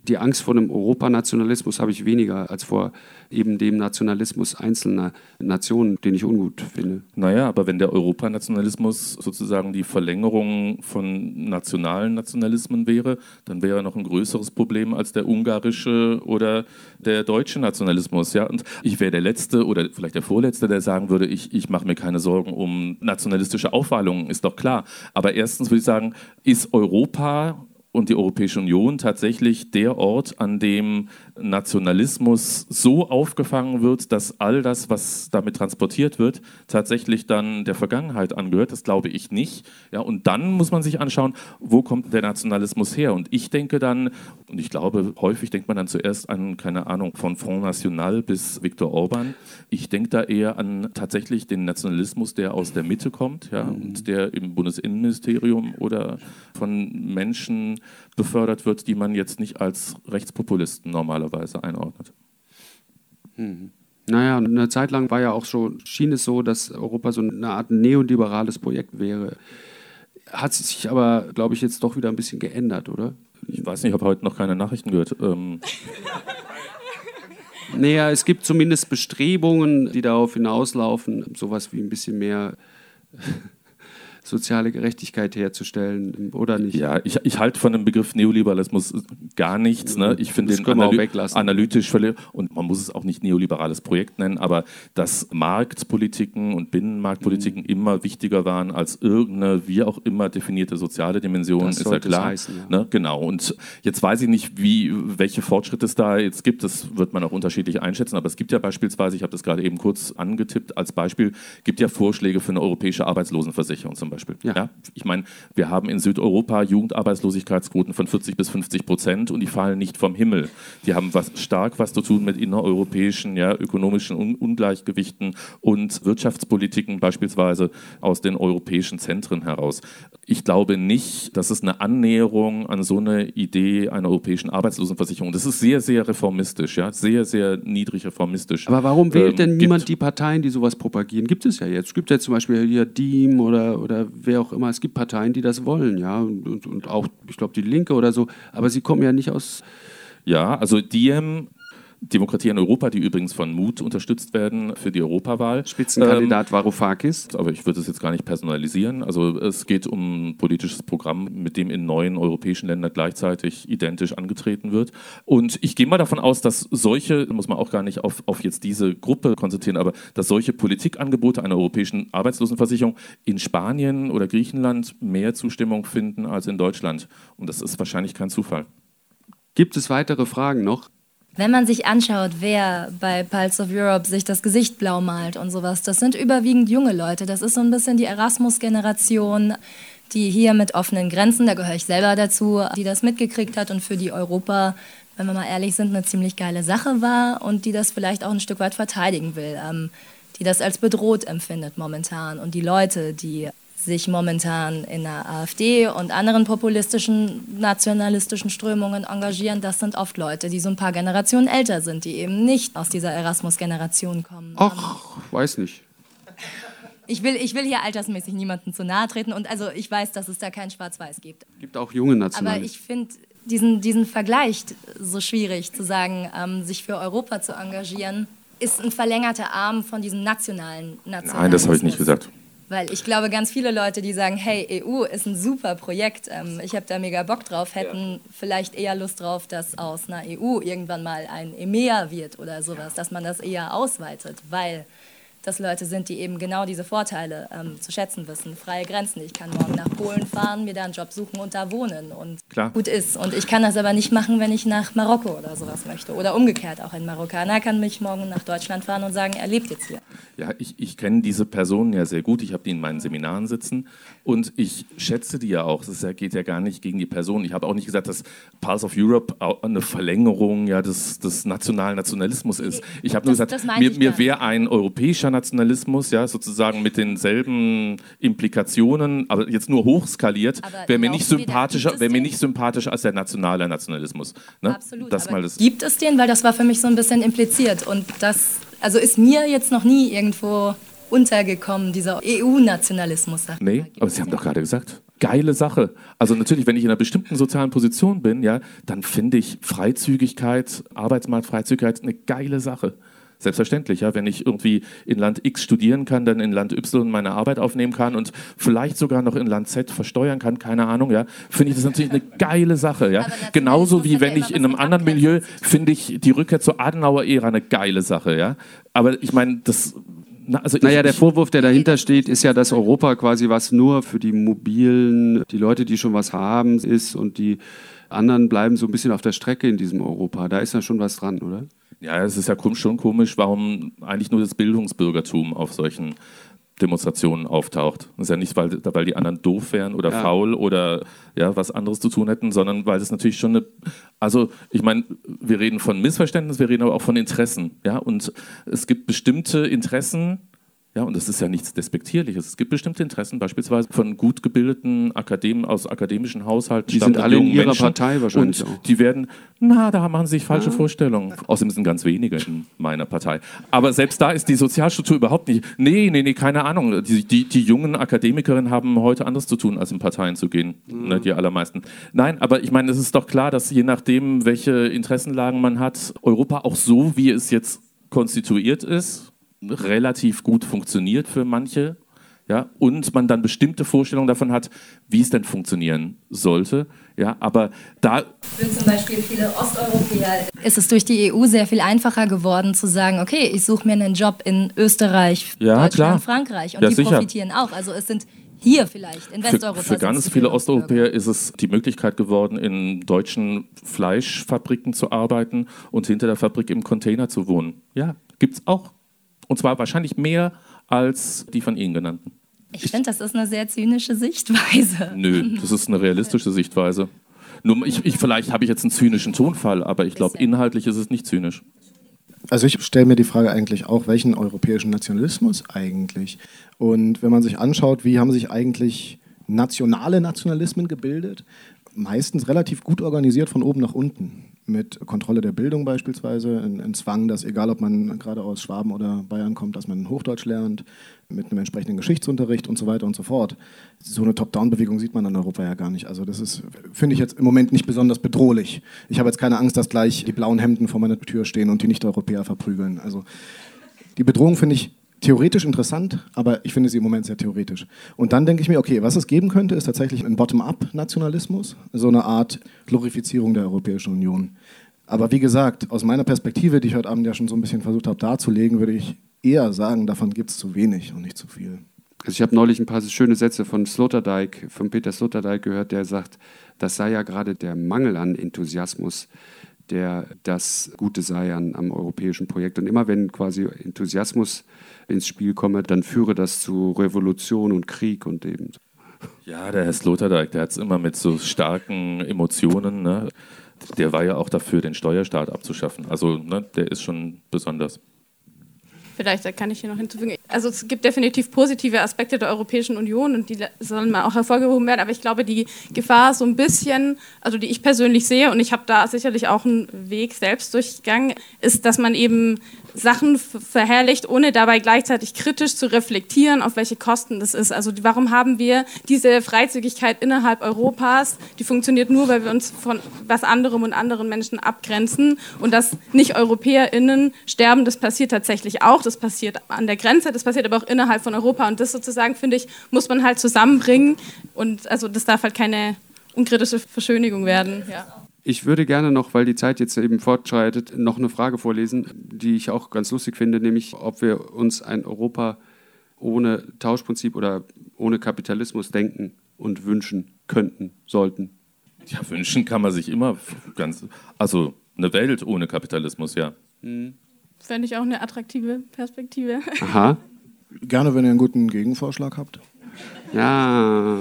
die Angst vor einem Europanationalismus habe ich weniger als vor eben dem Nationalismus einzelner Nationen, den ich ungut finde. Naja, aber wenn der Europanationalismus sozusagen die Verlängerung von nationalen Nationalismen wäre, dann wäre er noch ein größeres Problem als der ungarische oder der deutsche Nationalismus. Ja? Und ich wäre der Letzte oder vielleicht der Vorletzte, der sagen würde, ich, ich mache mir keine Sorgen um nationalistische Aufwallungen, ist doch klar. Aber erstens würde ich sagen, ist Europa und die Europäische Union tatsächlich der Ort, an dem Nationalismus so aufgefangen wird, dass all das, was damit transportiert wird, tatsächlich dann der Vergangenheit angehört. Das glaube ich nicht. Ja, und dann muss man sich anschauen, wo kommt der Nationalismus her? Und ich denke dann, und ich glaube, häufig denkt man dann zuerst an, keine Ahnung, von Front National bis Viktor Orban. Ich denke da eher an tatsächlich den Nationalismus, der aus der Mitte kommt ja, und der im Bundesinnenministerium oder von Menschen befördert wird, die man jetzt nicht als Rechtspopulisten normalerweise einordnet. Mhm. Naja, eine Zeit lang war ja auch schon, schien es so, dass Europa so eine Art neoliberales Projekt wäre. Hat sich aber, glaube ich, jetzt doch wieder ein bisschen geändert, oder? Ich weiß nicht, ich habe heute noch keine Nachrichten gehört. Ähm naja, es gibt zumindest Bestrebungen, die darauf hinauslaufen, sowas wie ein bisschen mehr soziale Gerechtigkeit herzustellen oder nicht? Ja, ich, ich halte von dem Begriff Neoliberalismus gar nichts. Ne? Ich finde den analy analytisch völlig, und man muss es auch nicht neoliberales Projekt nennen, aber dass Marktpolitiken und Binnenmarktpolitiken mhm. immer wichtiger waren als irgendeine, wie auch immer definierte soziale Dimension, das ist ja klar. Heißen, ja. Ne? Genau. Und jetzt weiß ich nicht, wie, welche Fortschritte es da jetzt gibt. Das wird man auch unterschiedlich einschätzen. Aber es gibt ja beispielsweise, ich habe das gerade eben kurz angetippt, als Beispiel, gibt ja Vorschläge für eine europäische Arbeitslosenversicherung zum Beispiel. Ja. ja. Ich meine, wir haben in Südeuropa Jugendarbeitslosigkeitsquoten von 40 bis 50 Prozent und die fallen nicht vom Himmel. Die haben was, stark was zu tun mit innereuropäischen, ja, ökonomischen Un Ungleichgewichten und Wirtschaftspolitiken beispielsweise aus den europäischen Zentren heraus. Ich glaube nicht, dass es eine Annäherung an so eine Idee einer europäischen Arbeitslosenversicherung. Das ist sehr, sehr reformistisch, ja, sehr, sehr niedrig reformistisch. Aber warum wählt ähm, denn niemand die Parteien, die sowas propagieren? Gibt es ja jetzt. Es gibt ja zum Beispiel hier Diem oder, oder wer auch immer. Es gibt Parteien, die das wollen, ja, und, und, und auch, ich glaube, die Linke oder so. Aber sie kommen ja nicht aus. Ja, also Diem Demokratie in Europa, die übrigens von Mut unterstützt werden für die Europawahl. Spitzenkandidat ähm, Varoufakis. Aber ich würde es jetzt gar nicht personalisieren. Also es geht um ein politisches Programm, mit dem in neun europäischen Ländern gleichzeitig identisch angetreten wird. Und ich gehe mal davon aus, dass solche, muss man auch gar nicht auf, auf jetzt diese Gruppe konzentrieren, aber dass solche Politikangebote einer europäischen Arbeitslosenversicherung in Spanien oder Griechenland mehr Zustimmung finden als in Deutschland. Und das ist wahrscheinlich kein Zufall. Gibt es weitere Fragen noch? Wenn man sich anschaut, wer bei Pulse of Europe sich das Gesicht blau malt und sowas, das sind überwiegend junge Leute. Das ist so ein bisschen die Erasmus-Generation, die hier mit offenen Grenzen, da gehöre ich selber dazu, die das mitgekriegt hat und für die Europa, wenn wir mal ehrlich sind, eine ziemlich geile Sache war und die das vielleicht auch ein Stück weit verteidigen will. Ähm, die das als bedroht empfindet momentan. Und die Leute, die sich momentan in der AfD und anderen populistischen, nationalistischen Strömungen engagieren, das sind oft Leute, die so ein paar Generationen älter sind, die eben nicht aus dieser Erasmus-Generation kommen. Ach, weiß nicht. Ich will, ich will hier altersmäßig niemandem zu nahe treten und also ich weiß, dass es da kein Schwarz-Weiß gibt. Es gibt auch junge Nationalisten. Aber ich finde diesen, diesen Vergleich so schwierig, zu sagen, ähm, sich für Europa zu engagieren, ist ein verlängerter Arm von diesem nationalen Nationalismus. Nein, das habe ich nicht gesagt. Weil ich glaube, ganz viele Leute, die sagen, hey, EU ist ein super Projekt, ähm, ich habe da mega Bock drauf, hätten ja. vielleicht eher Lust drauf, dass aus einer EU irgendwann mal ein EMEA wird oder sowas, dass man das eher ausweitet, weil das Leute sind, die eben genau diese Vorteile ähm, zu schätzen wissen. Freie Grenzen. Ich kann morgen nach Polen fahren, mir da einen Job suchen und da wohnen und Klar. gut ist. Und ich kann das aber nicht machen, wenn ich nach Marokko oder sowas möchte. Oder umgekehrt auch ein Marokkaner kann mich morgen nach Deutschland fahren und sagen, er lebt jetzt hier. Ja, ich, ich kenne diese Personen ja sehr gut. Ich habe die in meinen Seminaren sitzen und ich schätze die ja auch. Es geht ja gar nicht gegen die Person. Ich habe auch nicht gesagt, dass Pulse of Europe eine Verlängerung ja, des, des nationalen Nationalismus ist. Ich habe nur gesagt, mir, mir wäre ein europäischer Ultranationalismus, ja, sozusagen mit denselben Implikationen, aber jetzt nur hochskaliert, wäre mir nicht sympathischer, wäre mir nicht sympathischer als der nationale Nationalismus. Ne? Absolut. Das mal das gibt es den, weil das war für mich so ein bisschen impliziert und das, also ist mir jetzt noch nie irgendwo untergekommen, dieser EU-Nationalismus. Nee, aber Sie haben doch gerade gesagt, geile Sache. Also natürlich, wenn ich in einer bestimmten sozialen Position bin, ja, dann finde ich Freizügigkeit, Arbeitsmarktfreizügigkeit eine geile Sache. Selbstverständlich, ja, wenn ich irgendwie in Land X studieren kann, dann in Land Y meine Arbeit aufnehmen kann und vielleicht sogar noch in Land Z versteuern kann, keine Ahnung, ja, finde ich das natürlich eine geile Sache, ja. Genauso wie wenn ich in einem anderen Milieu finde ich die Rückkehr zur Adenauer-Ära eine geile Sache, ja. Aber ich meine, das na, also naja, der Vorwurf, der dahinter steht, ist ja, dass Europa quasi was nur für die Mobilen, die Leute, die schon was haben, ist und die anderen bleiben so ein bisschen auf der Strecke in diesem Europa. Da ist ja schon was dran, oder? Ja, es ist ja schon komisch, warum eigentlich nur das Bildungsbürgertum auf solchen Demonstrationen auftaucht. Das ist ja nicht, weil, weil die anderen doof wären oder ja. faul oder ja, was anderes zu tun hätten, sondern weil es natürlich schon eine. Also, ich meine, wir reden von Missverständnis, wir reden aber auch von Interessen. Ja? Und es gibt bestimmte Interessen, ja, und das ist ja nichts Despektierliches. Es gibt bestimmte Interessen, beispielsweise von gut gebildeten Akademen aus akademischen Haushalten. Die sind alle in ihrer Menschen. Partei wahrscheinlich und auch. Die werden, na, da machen sie sich falsche ja. Vorstellungen. Außerdem sind ganz wenige in meiner Partei. Aber selbst da ist die Sozialstruktur überhaupt nicht. Nee, nee, nee, keine Ahnung. Die, die, die jungen Akademikerinnen haben heute anders zu tun, als in Parteien zu gehen. Mhm. Ne, die allermeisten. Nein, aber ich meine, es ist doch klar, dass je nachdem, welche Interessenlagen man hat, Europa auch so, wie es jetzt konstituiert ist, relativ gut funktioniert für manche. Ja, und man dann bestimmte Vorstellungen davon hat, wie es denn funktionieren sollte. Ja, aber da. Für zum Beispiel viele Osteuropäer ist es durch die EU sehr viel einfacher geworden zu sagen, okay, ich suche mir einen Job in Österreich, ja, Deutschland, klar. Frankreich und ja, die sicher. profitieren auch. Also es sind hier vielleicht, in Westeuropa. Für, für ganz viele Osteuropäer ist es die Möglichkeit geworden, in deutschen Fleischfabriken zu arbeiten und hinter der Fabrik im Container zu wohnen. Ja, gibt es auch. Und zwar wahrscheinlich mehr als die von Ihnen genannten. Ich finde, das ist eine sehr zynische Sichtweise. Nö, das ist eine realistische Sichtweise. Nur ich, ich vielleicht habe ich jetzt einen zynischen Tonfall, aber ich glaube, inhaltlich ist es nicht zynisch. Also ich stelle mir die Frage eigentlich auch, welchen europäischen Nationalismus eigentlich? Und wenn man sich anschaut, wie haben sich eigentlich nationale Nationalismen gebildet, meistens relativ gut organisiert von oben nach unten mit Kontrolle der Bildung beispielsweise, ein, Zwang, dass egal ob man gerade aus Schwaben oder Bayern kommt, dass man Hochdeutsch lernt, mit einem entsprechenden Geschichtsunterricht und so weiter und so fort. So eine Top-Down-Bewegung sieht man in Europa ja gar nicht. Also das ist, finde ich jetzt im Moment nicht besonders bedrohlich. Ich habe jetzt keine Angst, dass gleich die blauen Hemden vor meiner Tür stehen und die Nicht-Europäer verprügeln. Also die Bedrohung finde ich theoretisch interessant, aber ich finde sie im Moment sehr theoretisch. Und dann denke ich mir, okay, was es geben könnte, ist tatsächlich ein Bottom-up-Nationalismus, so eine Art Glorifizierung der Europäischen Union. Aber wie gesagt, aus meiner Perspektive, die ich heute Abend ja schon so ein bisschen versucht habe darzulegen, würde ich eher sagen, davon gibt es zu wenig und nicht zu viel. Also ich habe neulich ein paar schöne Sätze von Sloterdijk, von Peter Sloterdijk gehört, der sagt, das sei ja gerade der Mangel an Enthusiasmus, der das Gute sei an, am europäischen Projekt. Und immer wenn quasi Enthusiasmus ins Spiel komme, dann führe das zu Revolution und Krieg und eben. Ja, der Herr Sloterdijk, der hat es immer mit so starken Emotionen. Ne? Der war ja auch dafür, den Steuerstaat abzuschaffen. Also ne, der ist schon besonders. Vielleicht kann ich hier noch hinzufügen. Also es gibt definitiv positive Aspekte der Europäischen Union und die sollen mal auch hervorgehoben werden. Aber ich glaube, die Gefahr so ein bisschen, also die ich persönlich sehe, und ich habe da sicherlich auch einen Weg selbst durchgegangen, ist, dass man eben Sachen verherrlicht, ohne dabei gleichzeitig kritisch zu reflektieren, auf welche Kosten das ist. Also warum haben wir diese Freizügigkeit innerhalb Europas? Die funktioniert nur, weil wir uns von was anderem und anderen Menschen abgrenzen und dass nicht EuropäerInnen sterben, das passiert tatsächlich auch. Das passiert an der Grenze, das passiert aber auch innerhalb von Europa und das sozusagen, finde ich, muss man halt zusammenbringen und also das darf halt keine unkritische Verschönigung werden. Ja. Ich würde gerne noch, weil die Zeit jetzt eben fortschreitet, noch eine Frage vorlesen, die ich auch ganz lustig finde, nämlich ob wir uns ein Europa ohne Tauschprinzip oder ohne Kapitalismus denken und wünschen könnten, sollten. Ja, wünschen kann man sich immer ganz, also eine Welt ohne Kapitalismus, ja. Hm. Fände ich auch eine attraktive Perspektive. Aha. Gerne, wenn ihr einen guten Gegenvorschlag habt. Ja.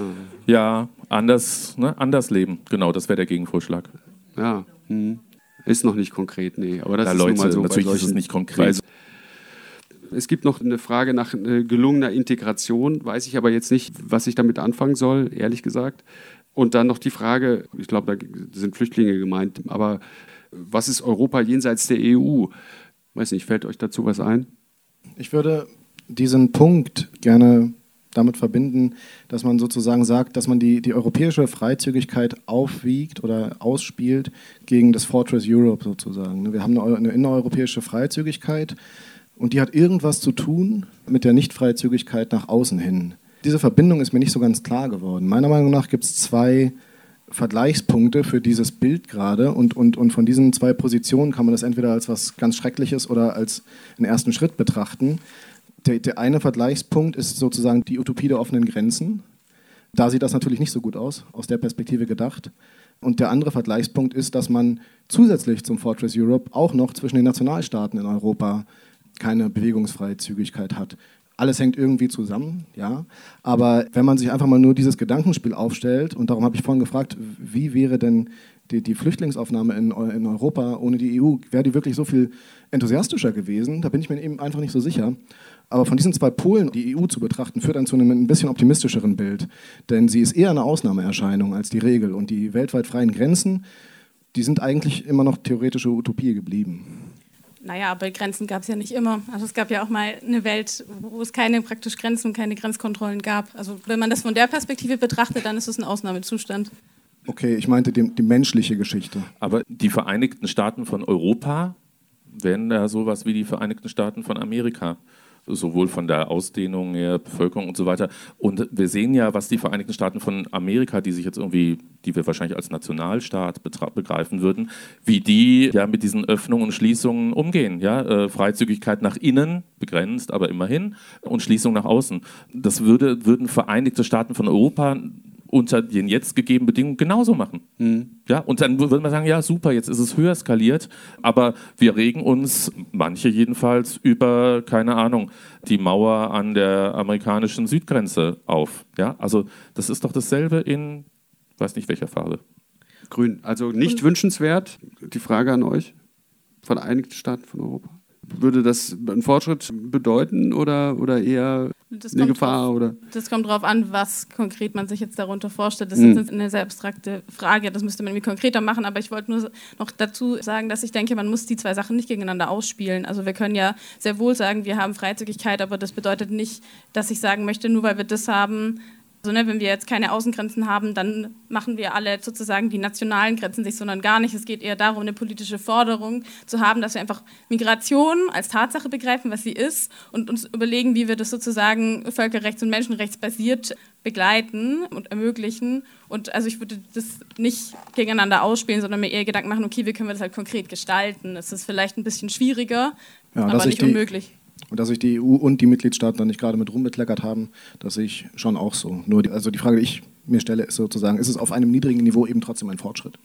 Ja, anders, ne? anders leben. Genau, das wäre der Gegenvorschlag. Ja, hm. ist noch nicht konkret, nee. Aber das ja, ist Leute, mal so natürlich ist es nicht konkret. Es gibt noch eine Frage nach äh, gelungener Integration, weiß ich aber jetzt nicht, was ich damit anfangen soll, ehrlich gesagt. Und dann noch die Frage, ich glaube, da sind Flüchtlinge gemeint, aber was ist Europa jenseits der EU? Weiß nicht, fällt euch dazu was ein? Ich würde diesen Punkt gerne damit verbinden, dass man sozusagen sagt, dass man die, die europäische Freizügigkeit aufwiegt oder ausspielt gegen das Fortress Europe sozusagen. Wir haben eine, eine innereuropäische Freizügigkeit und die hat irgendwas zu tun mit der Nichtfreizügigkeit nach außen hin. Diese Verbindung ist mir nicht so ganz klar geworden. Meiner Meinung nach gibt es zwei Vergleichspunkte für dieses Bild gerade und, und, und von diesen zwei Positionen kann man das entweder als was ganz Schreckliches oder als einen ersten Schritt betrachten. Der, der eine Vergleichspunkt ist sozusagen die Utopie der offenen Grenzen. Da sieht das natürlich nicht so gut aus, aus der Perspektive gedacht. Und der andere Vergleichspunkt ist, dass man zusätzlich zum Fortress Europe auch noch zwischen den Nationalstaaten in Europa keine Bewegungsfreizügigkeit hat. Alles hängt irgendwie zusammen, ja. Aber wenn man sich einfach mal nur dieses Gedankenspiel aufstellt, und darum habe ich vorhin gefragt, wie wäre denn die, die Flüchtlingsaufnahme in, in, Europa ohne die EU, wäre die wirklich so viel enthusiastischer gewesen? Da bin ich mir eben einfach nicht so sicher. Aber von diesen zwei Polen die EU zu betrachten, führt dann zu einem ein bisschen optimistischeren Bild. Denn sie ist eher eine Ausnahmeerscheinung als die Regel. Und die weltweit freien Grenzen, die sind eigentlich immer noch theoretische Utopie geblieben. Naja, aber Grenzen gab es ja nicht immer. Also es gab ja auch mal eine Welt, wo es keine praktisch Grenzen und keine Grenzkontrollen gab. Also wenn man das von der Perspektive betrachtet, dann ist es ein Ausnahmezustand. Okay, ich meinte die, die menschliche Geschichte. Aber die Vereinigten Staaten von Europa wären ja sowas wie die Vereinigten Staaten von Amerika sowohl von der Ausdehnung her, Bevölkerung und so weiter. Und wir sehen ja, was die Vereinigten Staaten von Amerika, die sich jetzt irgendwie, die wir wahrscheinlich als Nationalstaat begreifen würden, wie die ja mit diesen Öffnungen und Schließungen umgehen. Ja? Äh, Freizügigkeit nach innen, begrenzt, aber immerhin, und Schließung nach außen. Das würde, würden Vereinigte Staaten von Europa unter den jetzt gegebenen Bedingungen genauso machen. Mhm. Ja, und dann würde man sagen, ja, super, jetzt ist es höher skaliert, aber wir regen uns, manche jedenfalls, über, keine Ahnung, die Mauer an der amerikanischen Südgrenze auf. Ja, also das ist doch dasselbe in, weiß nicht welcher Farbe. Grün, also nicht und wünschenswert. Die Frage an euch, Vereinigte Staaten von Europa würde das einen Fortschritt bedeuten oder, oder eher das eine Gefahr? Drauf, oder? Das kommt darauf an, was konkret man sich jetzt darunter vorstellt. Das mhm. ist eine sehr abstrakte Frage, das müsste man irgendwie konkreter machen, aber ich wollte nur noch dazu sagen, dass ich denke, man muss die zwei Sachen nicht gegeneinander ausspielen. Also wir können ja sehr wohl sagen, wir haben Freizügigkeit, aber das bedeutet nicht, dass ich sagen möchte, nur weil wir das haben, also ne, wenn wir jetzt keine Außengrenzen haben, dann machen wir alle sozusagen die nationalen Grenzen sich, sondern gar nicht. Es geht eher darum, eine politische Forderung zu haben, dass wir einfach Migration als Tatsache begreifen, was sie ist, und uns überlegen, wie wir das sozusagen völkerrechts- und menschenrechtsbasiert begleiten und ermöglichen. Und also ich würde das nicht gegeneinander ausspielen, sondern mir eher Gedanken machen, okay, wie können wir das halt konkret gestalten? Es ist vielleicht ein bisschen schwieriger, ja, aber nicht unmöglich. Und dass sich die EU und die Mitgliedstaaten da nicht gerade mit rumbekleckert haben, das sehe ich schon auch so. Nur die, also die Frage, die ich mir stelle, ist sozusagen, ist es auf einem niedrigen Niveau eben trotzdem ein Fortschritt?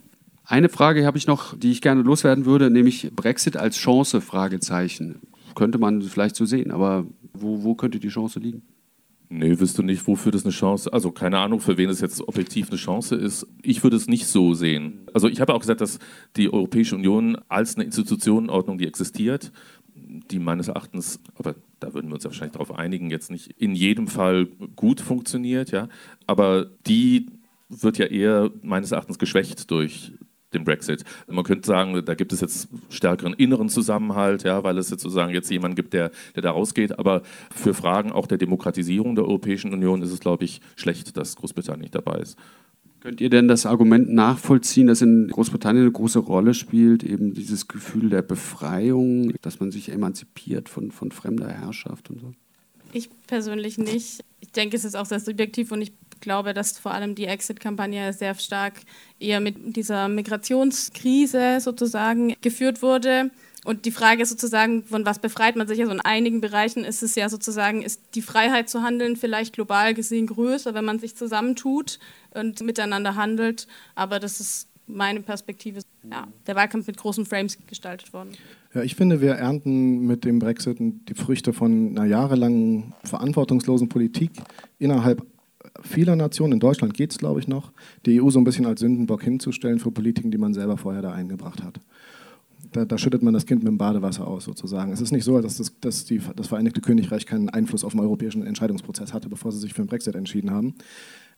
Eine Frage habe ich noch, die ich gerne loswerden würde, nämlich Brexit als Chance, Fragezeichen. Könnte man vielleicht so sehen, aber wo, wo könnte die Chance liegen? Nee, wüsste nicht, wofür das eine Chance, also keine Ahnung, für wen es jetzt objektiv eine Chance ist. Ich würde es nicht so sehen. Also ich habe auch gesagt, dass die Europäische Union als eine Institutionenordnung, die existiert, die meines Erachtens, aber da würden wir uns ja wahrscheinlich darauf einigen, jetzt nicht in jedem Fall gut funktioniert, ja, aber die wird ja eher meines Erachtens geschwächt durch den Brexit. Man könnte sagen, da gibt es jetzt stärkeren inneren Zusammenhalt, ja, weil es sozusagen jetzt jemanden gibt, der, der da rausgeht. Aber für Fragen auch der Demokratisierung der Europäischen Union ist es, glaube ich, schlecht, dass Großbritannien nicht dabei ist. Könnt ihr denn das Argument nachvollziehen, das in Großbritannien eine große Rolle spielt, eben dieses Gefühl der Befreiung, dass man sich emanzipiert von, von fremder Herrschaft und so? Ich persönlich nicht. Ich denke, es ist auch sehr subjektiv und ich glaube, dass vor allem die Exit-Kampagne sehr stark eher mit dieser Migrationskrise sozusagen geführt wurde. Und die Frage ist sozusagen, von was befreit man sich? Also in einigen Bereichen ist es ja sozusagen, ist die Freiheit zu handeln vielleicht global gesehen größer, wenn man sich zusammentut und miteinander handelt. Aber das ist meine Perspektive. Ja, der Wahlkampf mit großen Frames gestaltet worden. Ja, ich finde, wir ernten mit dem Brexit die Früchte von einer jahrelangen verantwortungslosen Politik innerhalb vieler Nationen. In Deutschland geht es, glaube ich, noch, die EU so ein bisschen als Sündenbock hinzustellen für Politiken, die man selber vorher da eingebracht hat. Da, da, schüttet man das Kind mit dem Badewasser aus, sozusagen. Es ist nicht so, dass, das, dass die, das Vereinigte Königreich keinen Einfluss auf den europäischen Entscheidungsprozess hatte, bevor sie sich für den Brexit entschieden haben.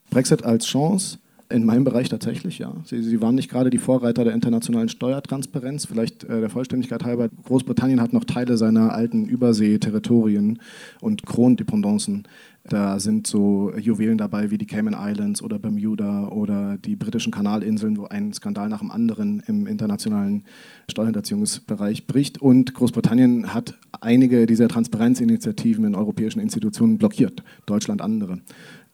Brexit als Chance, in meinem Bereich tatsächlich, ja. Sie, sie, waren nicht gerade die Vorreiter der internationalen Steuertransparenz. Vielleicht äh, der Vollständigkeit halber. Großbritannien hat noch Teile seiner alten Überseeterritorien und Krondependancen. Da sind so Juwelen dabei wie die Cayman Islands oder Bermuda oder die britischen Kanalinseln, wo ein Skandal nach dem anderen im internationalen Steuerhinterziehungsbereich bricht. Und Großbritannien hat einige dieser Transparenzinitiativen in europäischen Institutionen blockiert, Deutschland andere.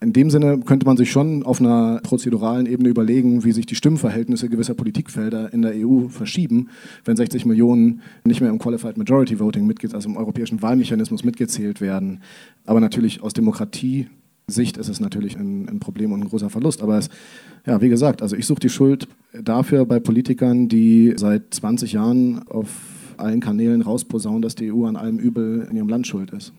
In dem Sinne könnte man sich schon auf einer prozeduralen Ebene überlegen, wie sich die Stimmverhältnisse gewisser Politikfelder in der EU verschieben, wenn 60 Millionen nicht mehr im Qualified Majority Voting, also im europäischen Wahlmechanismus mitgezählt werden. Aber natürlich aus Demokratie Sicht ist es natürlich ein, ein, Problem und ein großer Verlust. Aber es, ja, wie gesagt, also ich suche die Schuld dafür bei Politikern, die seit 20 Jahren auf allen Kanälen rausposaunen, dass die EU an allem Übel in ihrem Land schuld ist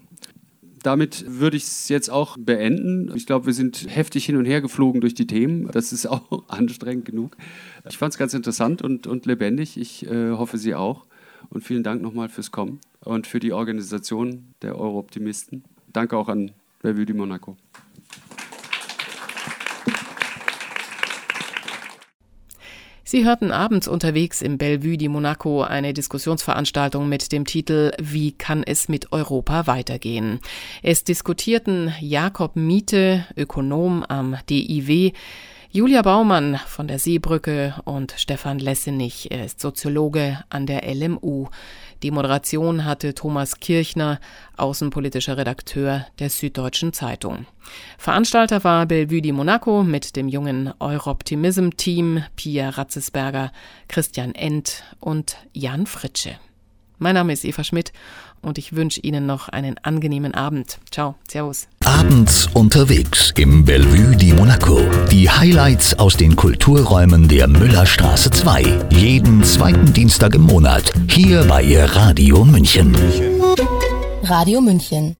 damit würde ich es jetzt auch beenden. Ich glaube, wir sind heftig hin und her geflogen durch die Themen. Das ist auch anstrengend genug. Ich fand es ganz interessant und, und lebendig. Ich äh, hoffe, Sie auch. Und vielen Dank nochmal fürs Kommen und für die Organisation der Euro-Optimisten. Danke auch an Bellevue de Monaco. Sie hörten abends unterwegs im Bellevue di Monaco eine Diskussionsveranstaltung mit dem Titel Wie kann es mit Europa weitergehen? Es diskutierten Jakob Miete, Ökonom am DIW, Julia Baumann von der Seebrücke und Stefan Lessenich, er ist Soziologe an der LMU. Die Moderation hatte Thomas Kirchner, außenpolitischer Redakteur der Süddeutschen Zeitung. Veranstalter war Bellevue di Monaco mit dem jungen Europtimism-Team Pia Ratzesberger, Christian End und Jan Fritsche. Mein Name ist Eva Schmidt und ich wünsche Ihnen noch einen angenehmen Abend. Ciao, Servus. Abends unterwegs im Bellevue di Monaco. Die Highlights aus den Kulturräumen der Müllerstraße 2. Jeden zweiten Dienstag im Monat. Hier bei Radio München. Radio München.